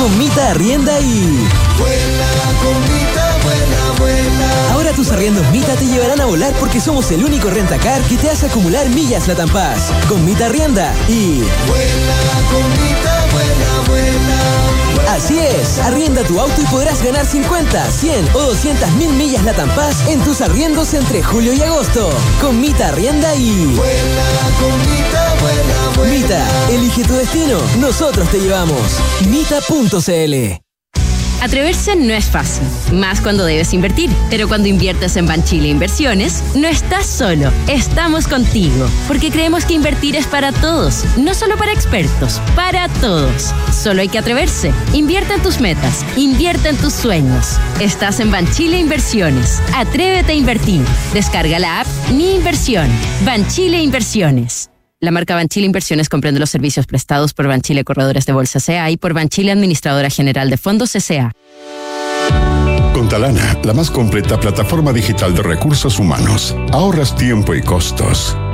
Con Mita Arrienda y... Ahora tus arriendos Mita te llevarán a volar porque somos el único rentacar que te hace acumular millas la Paz. Con Mita Arrienda y... Así es, arrienda tu auto y podrás ganar 50, 100 o 200 mil millas la Paz en tus arriendos entre julio y agosto. Con Mita Arrienda y... Mita, elige tu destino, nosotros te llevamos. Mita.cl Atreverse no es fácil, más cuando debes invertir. Pero cuando inviertes en Banchile Inversiones, no estás solo, estamos contigo. Porque creemos que invertir es para todos, no solo para expertos, para todos. Solo hay que atreverse. Invierte en tus metas, invierte en tus sueños. Estás en Banchile Inversiones. Atrévete a invertir. Descarga la app Mi Inversión. Banchile Inversiones. La marca Banchile Inversiones comprende los servicios prestados por Banchile Corredores de Bolsa CA y por Banchile Administradora General de Fondos CA. Con Talana, la más completa plataforma digital de recursos humanos, ahorras tiempo y costos.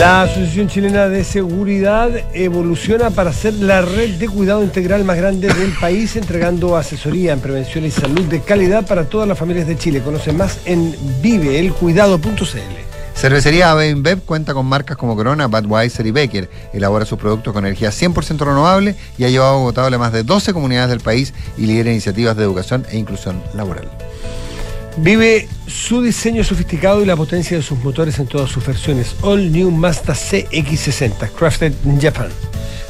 La Asociación Chilena de Seguridad evoluciona para ser la red de cuidado integral más grande del país, entregando asesoría en prevención y salud de calidad para todas las familias de Chile. Conoce más en viveelcuidado.cl. Cervecería InBev cuenta con marcas como Corona, Budweiser y Becker. Elabora sus productos con energía 100% renovable y ha llevado agotable a más de 12 comunidades del país y lidera iniciativas de educación e inclusión laboral. Vive su diseño sofisticado y la potencia de sus motores en todas sus versiones. All New Mazda CX60, crafted in Japan.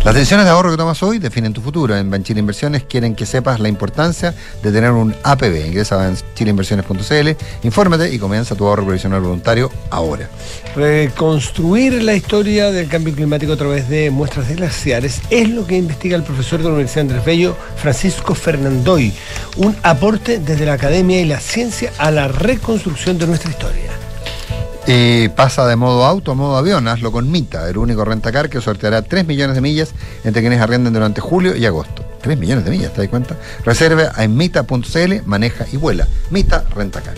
Las decisiones de ahorro que tomas hoy definen tu futuro. En Banchile Inversiones quieren que sepas la importancia de tener un APB. Ingresa a banchileinversiones.cl, infórmate y comienza tu ahorro provisional voluntario ahora. Reconstruir la historia del cambio climático a través de muestras de glaciares es lo que investiga el profesor de la Universidad Andrés Bello, Francisco Fernandoy. Un aporte desde la academia y la ciencia a la reconstrucción de nuestra historia. Y pasa de modo auto a modo avión, hazlo con Mita, el único rentacar que sorteará 3 millones de millas entre quienes arrienden durante julio y agosto. 3 millones de millas, ¿te das cuenta? Reserve en mita.cl, maneja y vuela. Mita Rentacar.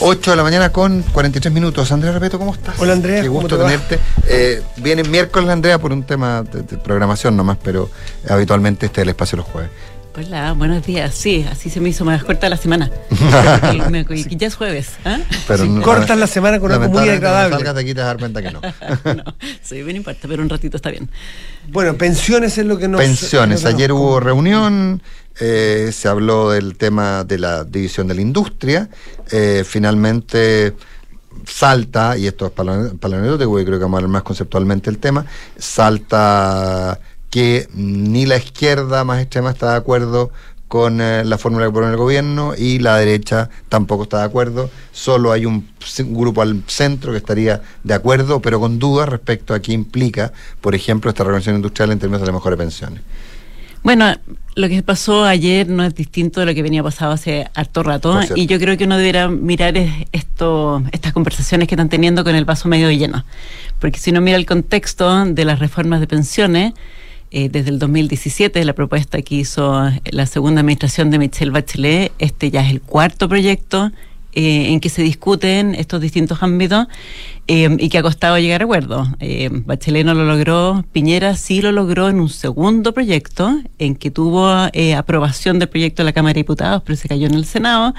8 de la mañana con 43 minutos. Andrea Repeto, ¿cómo estás? Hola Andrea. Qué gusto tenerte. Eh, viene miércoles Andrea por un tema de, de programación nomás, pero habitualmente este es el espacio los jueves. Hola, buenos días. Sí, así se me hizo más corta la semana. y ya es jueves. ¿eh? Pero sí, no, cortas la semana con algo muy agradable. salgas de aquí te das cuenta que no. no, sí, bien importa, pero un ratito está bien. Bueno, pensiones es lo que nos... Pensiones. Ayer nos... hubo reunión, eh, se habló del tema de la división de la industria. Eh, finalmente salta, y esto es anecdótico, creo que vamos a hablar más conceptualmente el tema, salta que ni la izquierda más extrema está de acuerdo con eh, la fórmula que propone el gobierno y la derecha tampoco está de acuerdo. Solo hay un, grupo al centro que estaría de acuerdo, pero con dudas respecto a qué implica, por ejemplo, esta reconversión industrial en términos de las mejores pensiones. Bueno, lo que pasó ayer no es distinto de lo que venía pasado hace harto rato y yo creo que uno debería mirar es- esto, estas conversaciones que están teniendo con el vaso medio lleno, porque si uno mira el contexto de las reformas de pensiones, eh, desde el 2017, la propuesta que hizo la segunda administración de Michelle Bachelet, este ya es el cuarto proyecto eh, en que se discuten estos distintos ámbitos eh, y que ha costado llegar a acuerdos. Eh, Bachelet no lo logró, Piñera sí lo logró en un segundo proyecto en que tuvo eh, aprobación del proyecto de la Cámara de Diputados, pero se cayó en el Senado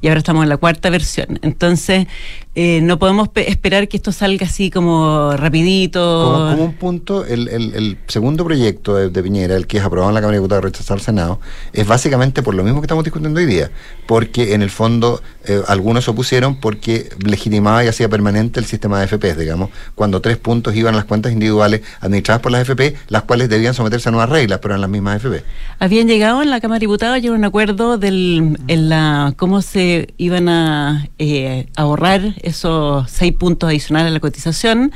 y ahora estamos en la cuarta versión. Entonces, eh, no podemos pe- esperar que esto salga así como rapidito. Como, un punto, el, segundo proyecto de, de Piñera, el que es aprobado en la Cámara de Diputados rechazado al Senado, es básicamente por lo mismo que estamos discutiendo hoy día, porque en el fondo eh, algunos se opusieron porque legitimaba y hacía permanente el sistema de FP, digamos, cuando tres puntos iban a las cuentas individuales administradas por las FP, las cuales debían someterse a nuevas reglas, pero eran las mismas FP. Habían llegado en la Cámara de Diputados ya un acuerdo del, cómo se iban a eh, ahorrar esos seis puntos adicionales a la cotización.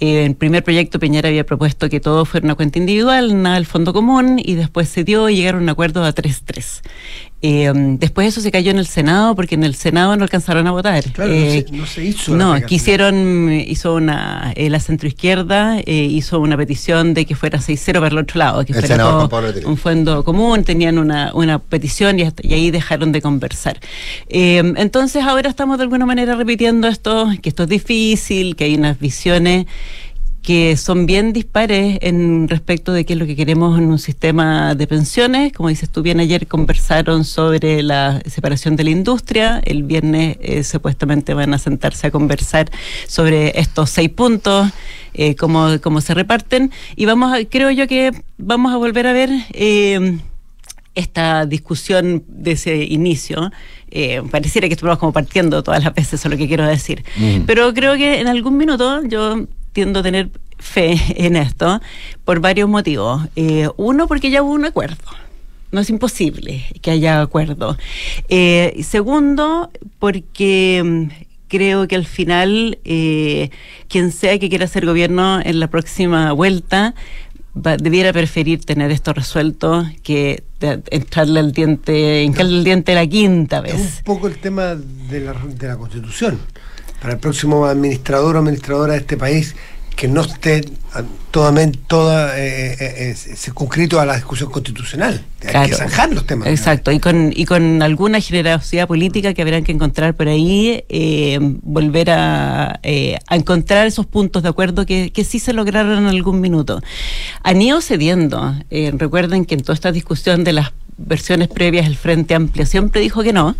Eh, en primer proyecto Piñera había propuesto que todo fuera una cuenta individual, nada del fondo común, y después se dio y llegaron a un acuerdo a 3-3. Eh, después eso se cayó en el Senado porque en el Senado no alcanzaron a votar. Claro, Eh, no, se, no se hizo. no, regla quisieron, hizo una, eh, la centroizquierda eh, hizo una petición de que fuera 6-0 para el otro lado, que El fuera todo un fondo común, tenían una, una petición y, hasta- y ahí dejaron de conversar. Eh, entonces ahora estamos de alguna manera repitiendo esto, que esto es difícil, que hay unas visiones que son bien dispares en respecto de qué es lo que queremos en un sistema de pensiones. Como dices tú bien, ayer conversaron sobre la separación de la industria. El viernes eh, supuestamente van a sentarse a conversar sobre estos seis puntos, eh, cómo, cómo se reparten. Y vamos a, creo yo que vamos a volver a ver eh, esta discusión de ese inicio. Eh, pareciera que estamos como partiendo todas las veces, eso es lo que quiero decir. Mm. Pero creo que en algún minuto yo tiendo a tener fe en esto por varios motivos. Eh, uno, porque ya hubo un acuerdo. No es imposible que haya acuerdo. Eh, segundo, porque mm, creo que al final eh, quien sea que quiera ser gobierno en la próxima vuelta va- debiera preferir tener esto resuelto que entrarle al diente, hincarle el diente la quinta Es vez. un poco el tema de la, de la Constitución. Para el próximo administrador o administradora de este país que no esté todamen- toda eh, eh, eh, circunscrito a la discusión constitucional. Hay que zanjar los temas. Exacto, y con, y con alguna generosidad política que habrán que encontrar por ahí, eh, volver a, eh, a encontrar esos puntos de acuerdo que, que sí se lograron en algún minuto. Han ido cediendo. Eh, recuerden que en toda esta discusión de las versiones previas, el Frente Amplio siempre dijo que no.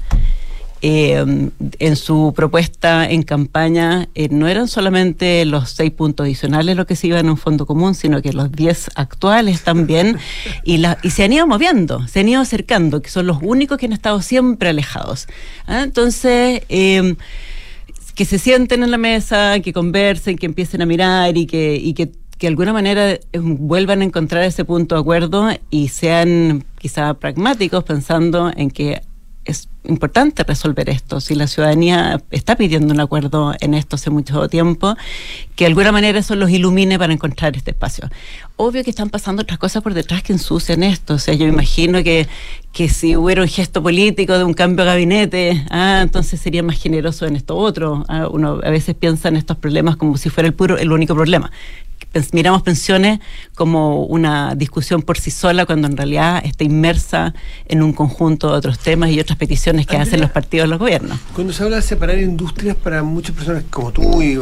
Eh, en su propuesta en campaña eh, no eran solamente los seis puntos adicionales lo que se iba en un fondo común, sino que los diez actuales también, y, se han ido moviendo, se han ido acercando, que son los únicos que han estado siempre alejados. ¿ah? Entonces, eh, que se sienten en la mesa, que conversen, que empiecen a mirar y que, que, que de alguna manera eh, vuelvan a encontrar ese punto de acuerdo y sean quizá pragmáticos pensando en que importante resolver esto. Si la ciudadanía está pidiendo un acuerdo en esto hace mucho tiempo, que de alguna manera eso los ilumine para encontrar este espacio. Obvio que están pasando otras cosas por detrás que ensucian esto. O sea, yo imagino que, que si hubiera un gesto político de un cambio de gabinete, ah, entonces sería más generoso en esto otro. Ah, uno a veces piensa en estos problemas como si fuera el puro, el único problema. Miramos pensiones como una discusión por sí sola cuando en realidad está inmersa en un conjunto de otros temas y otras peticiones que hacen los partidos de los gobiernos. Cuando se habla de separar industrias, para muchas personas como tú, y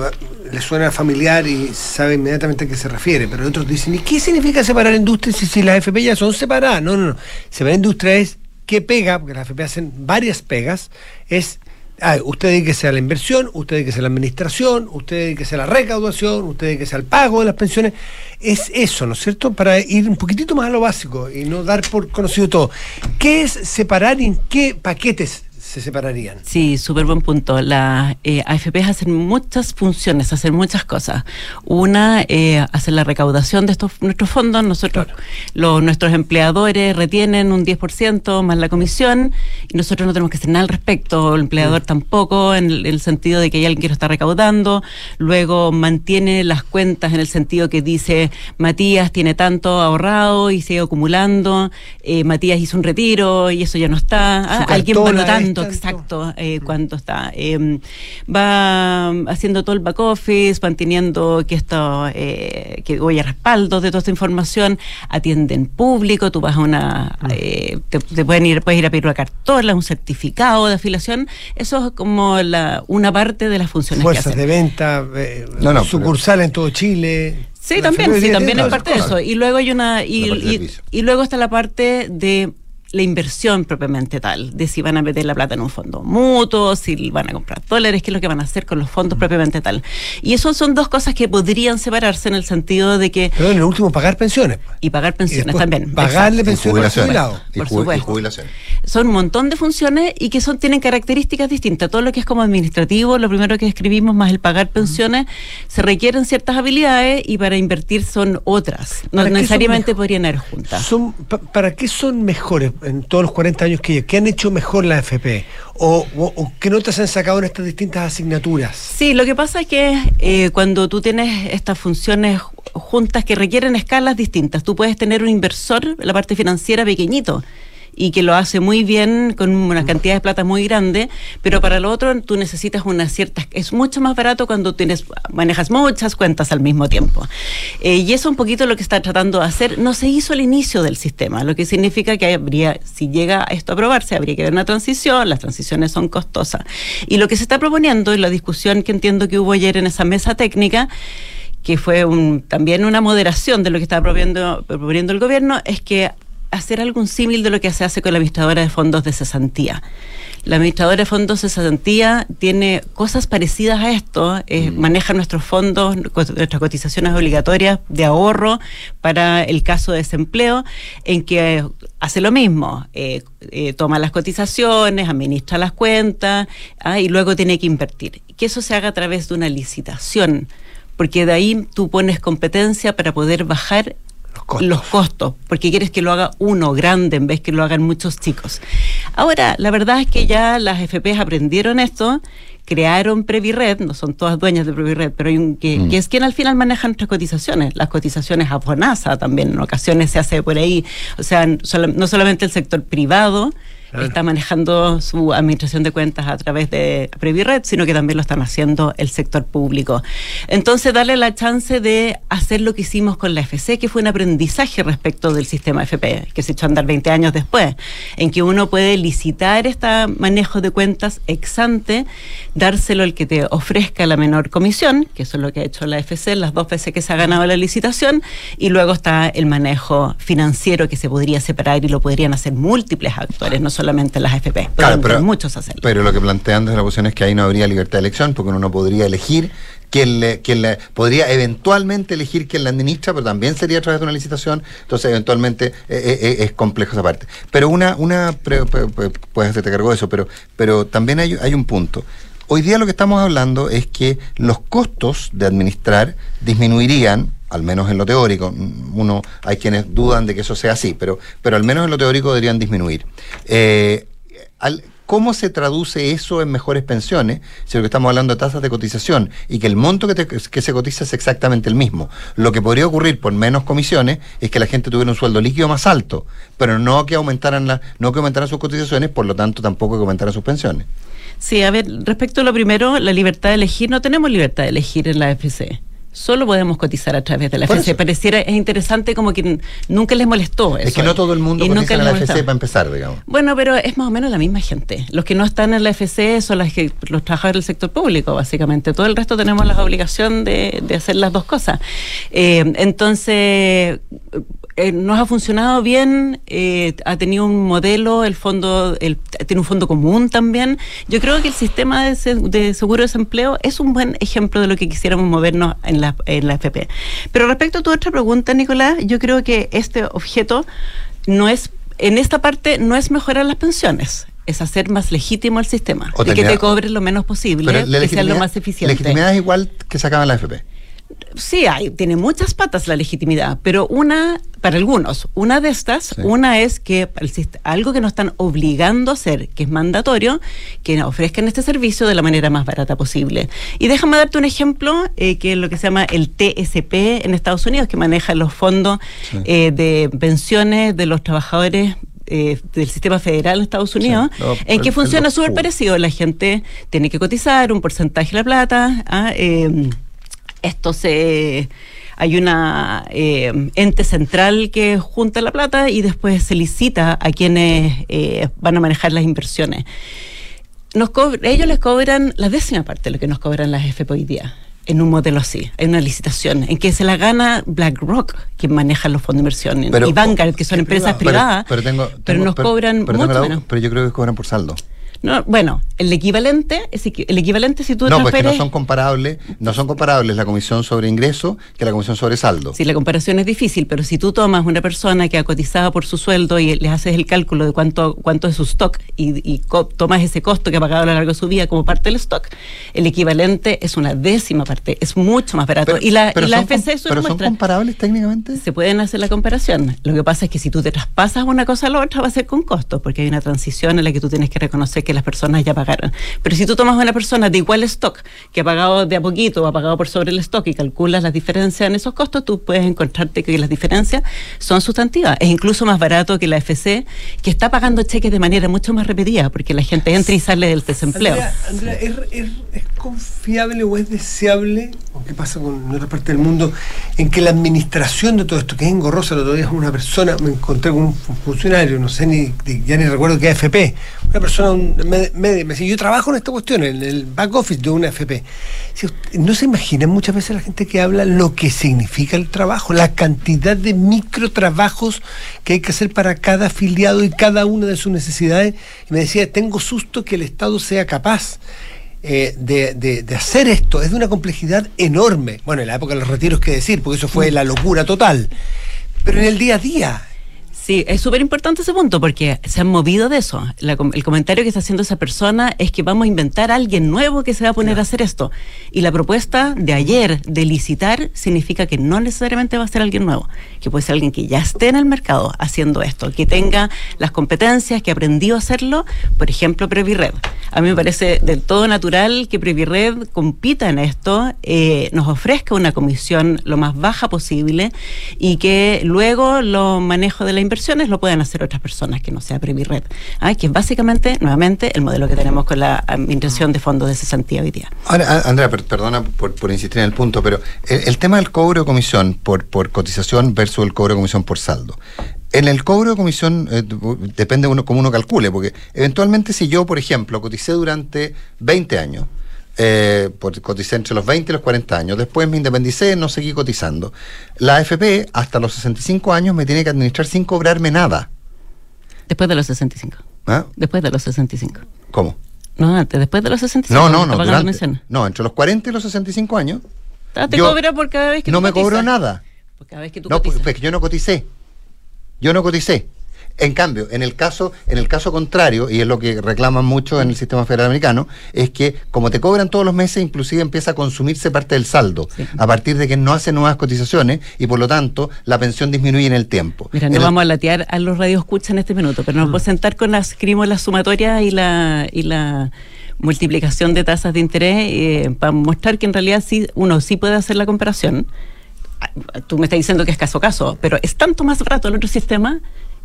les suena familiar y sabe inmediatamente a qué se refiere, pero otros dicen, ¿y qué significa separar industrias si, si las FP ya son separadas? No, no, no. Separar industrias es qué pega, porque las FP hacen varias pegas, es, ah, usted dedíquese a la inversión, usted dedíquese a la administración, usted dedíquese a la recaudación, usted dedíquese al pago de las pensiones. Es eso, ¿no es cierto? Para ir un poquitito más a lo básico y no dar por conocido todo. ¿Qué es separar y en qué paquetes se separarían. Sí, súper buen punto. Las eh, AFPs hacen muchas funciones, hacen muchas cosas. Una, eh, hacer la recaudación de estos nuestros fondos. Nosotros, los, nuestros empleadores retienen un 10% más la comisión y nosotros no tenemos que hacer nada al respecto. El empleador tampoco, en el, en el sentido de que hay alguien que lo está recaudando. Luego mantiene las cuentas en el sentido que dice Matías tiene tanto ahorrado y sigue acumulando. eh, Matías hizo un retiro y eso ya no está. Ah, alguien valorando tanto. exacto eh, cuánto está. Eh, va haciendo todo el back office, manteniendo que esto, eh, que voy a respaldo de toda esta información, atiende en público, tú vas a una, Mm. eh, te, te pueden ir, puedes ir a pedir una cartola, un certificado de afiliación, eso es como la, una parte de las funciones que Fuerzas hacen. de venta, eh, No, no, sucursal en todo Chile. Sí, La también, sí, también es parte de eso. Y luego hay una, y luego está la parte de la inversión propiamente tal, de si van a meter la plata en un fondo mutuo, si van a comprar dólares, qué es lo que van a hacer con los Mm. fondos propiamente tal. Y eso son dos cosas que podrían separarse en el sentido de que... Pero en el último, pagar pensiones. pues. Y pagar pensiones también. pagarle pensiones jubilaciones. jubilado. Y, Por ju- y supuesto. Son un montón de funciones y que son tienen características distintas. Todo lo que es como administrativo, lo primero que escribimos, más el pagar pensiones, se requieren ciertas habilidades y para invertir son otras. No ¿Para qué son necesariamente podrían ir juntas. Son, pa- ¿Para qué son mejores en todos los 40 años que llevan? ¿Qué han hecho mejor la FP? ¿O, o- o qué notas han sacado en estas distintas asignaturas? Sí, lo que pasa es que eh, cuando tú tienes estas funciones ju- juntas que requieren escalas distintas, tú puedes tener un inversor, la parte financiera pequeñito y que lo hace muy bien con una cantidad de plata muy grande, pero para lo otro tú necesitas una cierta es mucho más barato cuando tienes manejas muchas cuentas al mismo tiempo. Eh, y eso es un poquito lo que está tratando de hacer. No se hizo al inicio del sistema, lo que significa que habría si llega esto a aprobarse, habría que ver una transición, las transiciones son costosas. Y lo que se está proponiendo y la discusión que entiendo que hubo ayer en esa mesa técnica que fue un, también una moderación de lo que estaba proponiendo, proponiendo el gobierno, es que hacer algún símil de lo que se hace con la administradora de fondos de cesantía. La administradora de fondos de cesantía tiene cosas parecidas a esto, eh, maneja nuestros fondos, nuestras cotizaciones obligatorias de ahorro para el caso de desempleo, en que hace lo mismo, eh, eh, toma las cotizaciones, administra las cuentas ah, y luego tiene que invertir. Que eso se haga a través de una licitación porque de ahí tú pones competencia para poder bajar los costos. porque quieres que lo haga uno grande en vez que lo hagan muchos chicos. Ahora, la verdad es que ya las FPs aprendieron esto, crearon Previred, no son todas dueñas de Previred, pero hay un que, Mm. que es quien al final maneja nuestras cotizaciones, las cotizaciones a FONASA también en ocasiones se hace por ahí, o sea, no solamente el sector privado, está manejando su administración de cuentas a través de Previred, sino que también lo están haciendo el sector público. Entonces, darle la chance de hacer lo que hicimos con la FC, que fue un aprendizaje respecto del sistema FP, que se echó a andar 20 años después, en que uno puede licitar este manejo de cuentas ex ante, dárselo al que te ofrezca la menor comisión, que eso es lo que ha hecho la FC las dos veces que se ha ganado la licitación, y luego está el manejo financiero que se podría separar y lo podrían hacer múltiples actores, no solamente las FP, Claro, pero, muchos hacerlo. pero lo que plantean desde la oposición es que ahí no habría libertad de elección, porque uno no podría elegir quién le, quién le podría eventualmente elegir quién la administra, pero también sería a través de una licitación, entonces eventualmente eh, eh, eh, es complejo esa parte. Pero una, una puedes hacerte cargo de eso, pero, pero también hay, hay un punto. Hoy día lo que estamos hablando es que los costos de administrar disminuirían, al menos en lo teórico, uno hay quienes dudan de que eso sea así, pero, pero al menos en lo teórico deberían disminuir. Eh, al- ¿Cómo se traduce eso en mejores pensiones? Si lo que estamos hablando de tasas de cotización y que el monto que, te- que se cotiza es exactamente el mismo. Lo que podría ocurrir por menos comisiones es que la gente tuviera un sueldo líquido más alto, pero no que aumentaran, la, no que aumentaran sus cotizaciones, por lo tanto tampoco que aumentaran sus pensiones. Sí, a ver, respecto a lo primero, la libertad de elegir, no tenemos libertad de elegir en la FC. Solo podemos cotizar a través de la FC. Pareciera, es interesante como que nunca les molestó eso. es que no todo el mundo cotiza en la. FC para empezar, digamos. Bueno, pero es más o menos la misma gente. Los que no están en la FC son las que, los trabajadores del sector público, básicamente. Todo el resto tenemos la obligación de, de hacer las dos cosas. Eh, entonces, eh, nos ha funcionado bien, eh, ha tenido un modelo, el fondo, el, tiene un fondo común también. Yo creo que el sistema de, se- de seguro de desempleo es un buen ejemplo de lo que quisiéramos movernos en la, en la FP. Pero respecto a tu otra pregunta, Nicolás, yo creo que este objeto no es, en esta parte no es mejorar las pensiones. es hacer más legítimo el sistema. O de que te cobren lo menos posible, que sea lo más eficiente. Legitimidad es igual que sacaban la FP. Sí, hay, tiene muchas patas la legitimidad, pero una, para algunos, una de estas, una es que algo que nos están obligando a hacer, que es mandatorio, que ofrezcan este servicio de la manera más barata posible. Y déjame darte un ejemplo, eh, que es lo que se llama el TSP en Estados Unidos, que maneja los fondos Sí. eh, de pensiones de los trabajadores eh, del sistema federal en Estados Unidos, en que el- funciona súper parecido. La gente tiene que cotizar un porcentaje de la plata. ah, eh, esto se hay una eh, ente central que junta la plata y después se licita a quienes eh, van a manejar las inversiones. Nos ellos les cobran la décima parte de lo que nos cobran las FP hoy día en un modelo así. Hay una licitación en que se la gana BlackRock, quien maneja los fondos de inversión, Pero- y Vanguard, que son empresas privadas, Pero, tengo, pero tengo- nos cobran mucho la- menos. Pero yo creo que cobran por saldo. No, bueno, el equivalente, es el equivalente si tú No, pues que no son comparables, no son comparables la comisión sobre ingreso que la comisión sobre saldo. Sí, la comparación es difícil, pero si tú tomas una persona que ha cotizado por su sueldo y le haces el cálculo de cuánto cuánto es su stock y, y tomas ese costo que ha pagado a lo largo de su vida como parte del stock, el equivalente es una décima parte, es mucho más barato. Pero- y la, pero y la son FC eso pero lo son comparables técnicamente. Se pueden hacer la comparación. Lo que pasa es que si tú te traspasas una cosa a la otra va a ser con costos, porque hay una transición en la que tú tienes que reconocer que las personas ya pagaron. Pero si tú tomas una persona de igual stock, que ha pagado de a poquito o ha pagado por sobre el stock y calculas las diferencias en esos costos, tú puedes encontrarte que las diferencias son sustantivas. Es incluso más barato que la FC, que está pagando cheques de manera mucho más repetida, porque la gente entra y sale del desempleo. Andrea, Andrea, ¿es, es- es confiable o es deseable, o qué pasa con en otra parte del mundo, en que la administración de todo esto, que es engorrosa, el otro día una persona, me encontré con un fu- funcionario, no sé ni, ni- ya ni recuerdo qué AFP, una persona un- me, me- me decía, yo trabajo en esta cuestión, en el back office de una usted- no se imaginan muchas veces la gente que habla lo que significa el trabajo, la cantidad de microtrabajos que hay que hacer para cada afiliado y cada una de sus necesidades. Y me decía, tengo susto que el Estado sea capaz eh, de, de- de hacer esto. Es de una complejidad enorme. Bueno, en la época de los retiros, qué decir, porque eso fue la locura total. Pero en el día a día. Sí, es súper importante ese punto porque se han movido de eso. La el comentario que está haciendo esa persona es que vamos a inventar a alguien nuevo que se va a poner a hacer esto. Y la propuesta de ayer de licitar significa que no necesariamente va a ser alguien nuevo, que puede ser alguien que ya esté en el mercado haciendo esto, que tenga las competencias, que aprendió a hacerlo, por ejemplo, Previred. A mí me parece del todo natural que Previred compita en esto, eh, nos ofrezca una comisión lo más baja posible y que luego los manejos de las lo puedan hacer otras personas que no sea Previred. Ah, que es básicamente, nuevamente, el modelo que tenemos con la administración de fondos de cesantía hoy. Ahora, a- Andrea, per- perdona por, insistir en el punto, pero el, el tema del cobro de comisión por, por cotización versus el cobro de comisión por saldo. En el cobro de comisión eh, depende uno cómo uno calcule, porque eventualmente si yo, por ejemplo, coticé durante 20 años, eh, por- coticé entre los 20 y los 40 años, después me independicé, no seguí cotizando. La AFP hasta los 65 años me tiene que administrar sin cobrarme nada. Después de los 65. ¿Ah? Después de los 65. ¿Cómo? No, antes, después de los 65. No, no, no, durante- no, entre los 40 y los 65 años. Ah, Te cobra por cada vez que no tú me cobro cotizas. nada. Por cada vez que tú No, pues, cotizas. pues que yo no coticé. Yo no coticé. En cambio, en el caso, en el caso contrario, y es lo que reclaman mucho en el sistema federal americano, es que como te cobran todos los meses, inclusive empieza a consumirse parte del saldo, a partir de que no hace nuevas cotizaciones y por lo tanto la pensión disminuye en el tiempo. Mira, no el- vamos a latear a los radioescuchas en este minuto, pero nos vamos a sentar con las las sumatoria y la y la multiplicación de tasas de interés eh, para mostrar que en realidad sí uno sí puede hacer la comparación. Ah, Tú me estás diciendo que es caso a caso, pero es tanto más barato el otro sistema,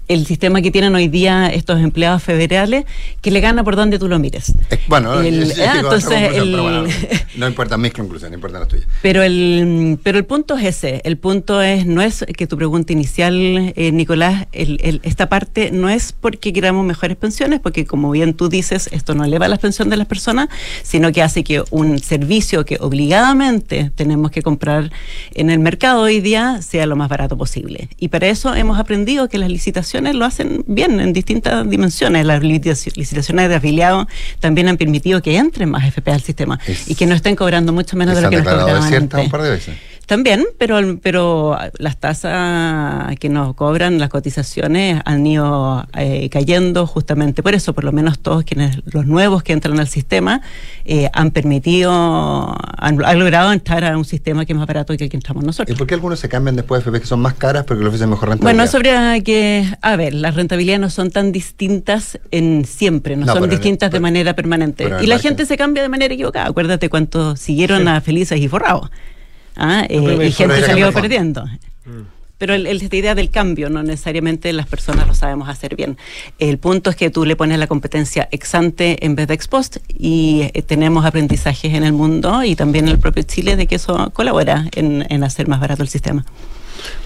el sistema que tienen hoy día estos empleados federales, que le gana por donde tú lo mires. Eh, Bueno, El- ah, entonces, el- bueno, no importan mis conclusiones, importan las tuyas. Pero el, pero el punto es ese. El punto es, no es que tu pregunta inicial, eh, Nicolás, el- el- esta parte no es porque queramos mejores pensiones, porque como bien tú dices, esto no eleva las pensiones de las personas, sino que hace que un servicio que obligadamente tenemos que comprar en el mercado hoy día sea lo más barato posible. Y para eso hemos aprendido que las licitaciones lo hacen bien en distintas dimensiones. Las licitaci- licitaciones de afiliados también han permitido que entren más FP al sistema y que no estén cobrando mucho menos de lo que nos cobraban antes. un par de veces. También, pero, pero las tasas que nos cobran, las cotizaciones, han ido eh, cayendo justamente por eso, por lo menos todos quienes, los nuevos que entran al sistema, eh, han permitido, han, han logrado entrar a un sistema que es más barato que el que entramos nosotros. ¿Y por qué algunos se cambian después de FP que son más caras porque le ofrecen mejor rentabilidad? Bueno, sobre que, a ver, las rentabilidades no son tan distintas en siempre, no, No, son el- distintas de pero- manera permanente. Y la margen. gente se cambia de manera equivocada. Acuérdate cuántos siguieron Sí. a felices y forrados. ¿Ah? Eh, y gente salió perdiendo. Pero el- el- esta idea del cambio, no necesariamente las personas lo sabemos hacer bien. El punto es que tú le pones la competencia ex ante en vez de ex post y eh, tenemos aprendizajes en el mundo y también en el propio Chile de que eso colabora en, en hacer más barato el sistema.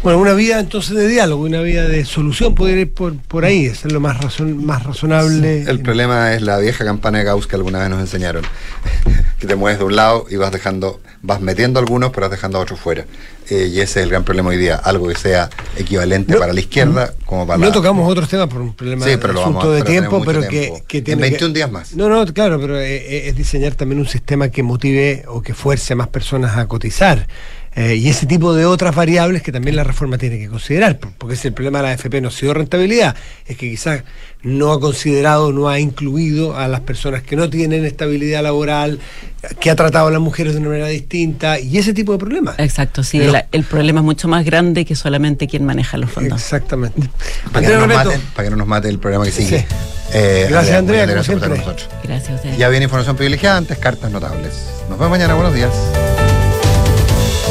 Bueno, una vía entonces de diálogo, una vía de solución podría ir por, por ahí, es lo más, razon- más razonable. El problema es la vieja campana de Gauss que alguna vez nos enseñaron. que te mueves de un lado y vas dejando, vas metiendo algunos, pero vas dejando a otros fuera. Eh, y ese es el gran problema hoy día. Algo que sea equivalente No, para la izquierda como para No la. tocamos otros temas por un problema Sí, de pero lo asunto de tiempo, pero tiempo. que, que En tiene 21 que- días más. No, no, claro, pero eh, es diseñar también un sistema que motive o que fuerce a más personas a cotizar. Eh, y ese tipo de otras variables que también la reforma tiene que considerar, por- porque si el problema de la AFP no ha sido rentabilidad, es que quizás no ha considerado, no ha incluido a las personas que no tienen estabilidad laboral, que ha tratado a las mujeres de una manera distinta, y ese tipo de problemas. Exacto, sí, Pero- el, el problema es mucho más grande que solamente quien maneja los fondos. Exactamente. Para que, no nos maten, para que no nos mate el programa que sigue. Sí. Eh, Gracias, Andrea, como siempre. nosotros. Gracias a ustedes. Ya viene información privilegiada, antes cartas notables. Nos vemos mañana, buenos días.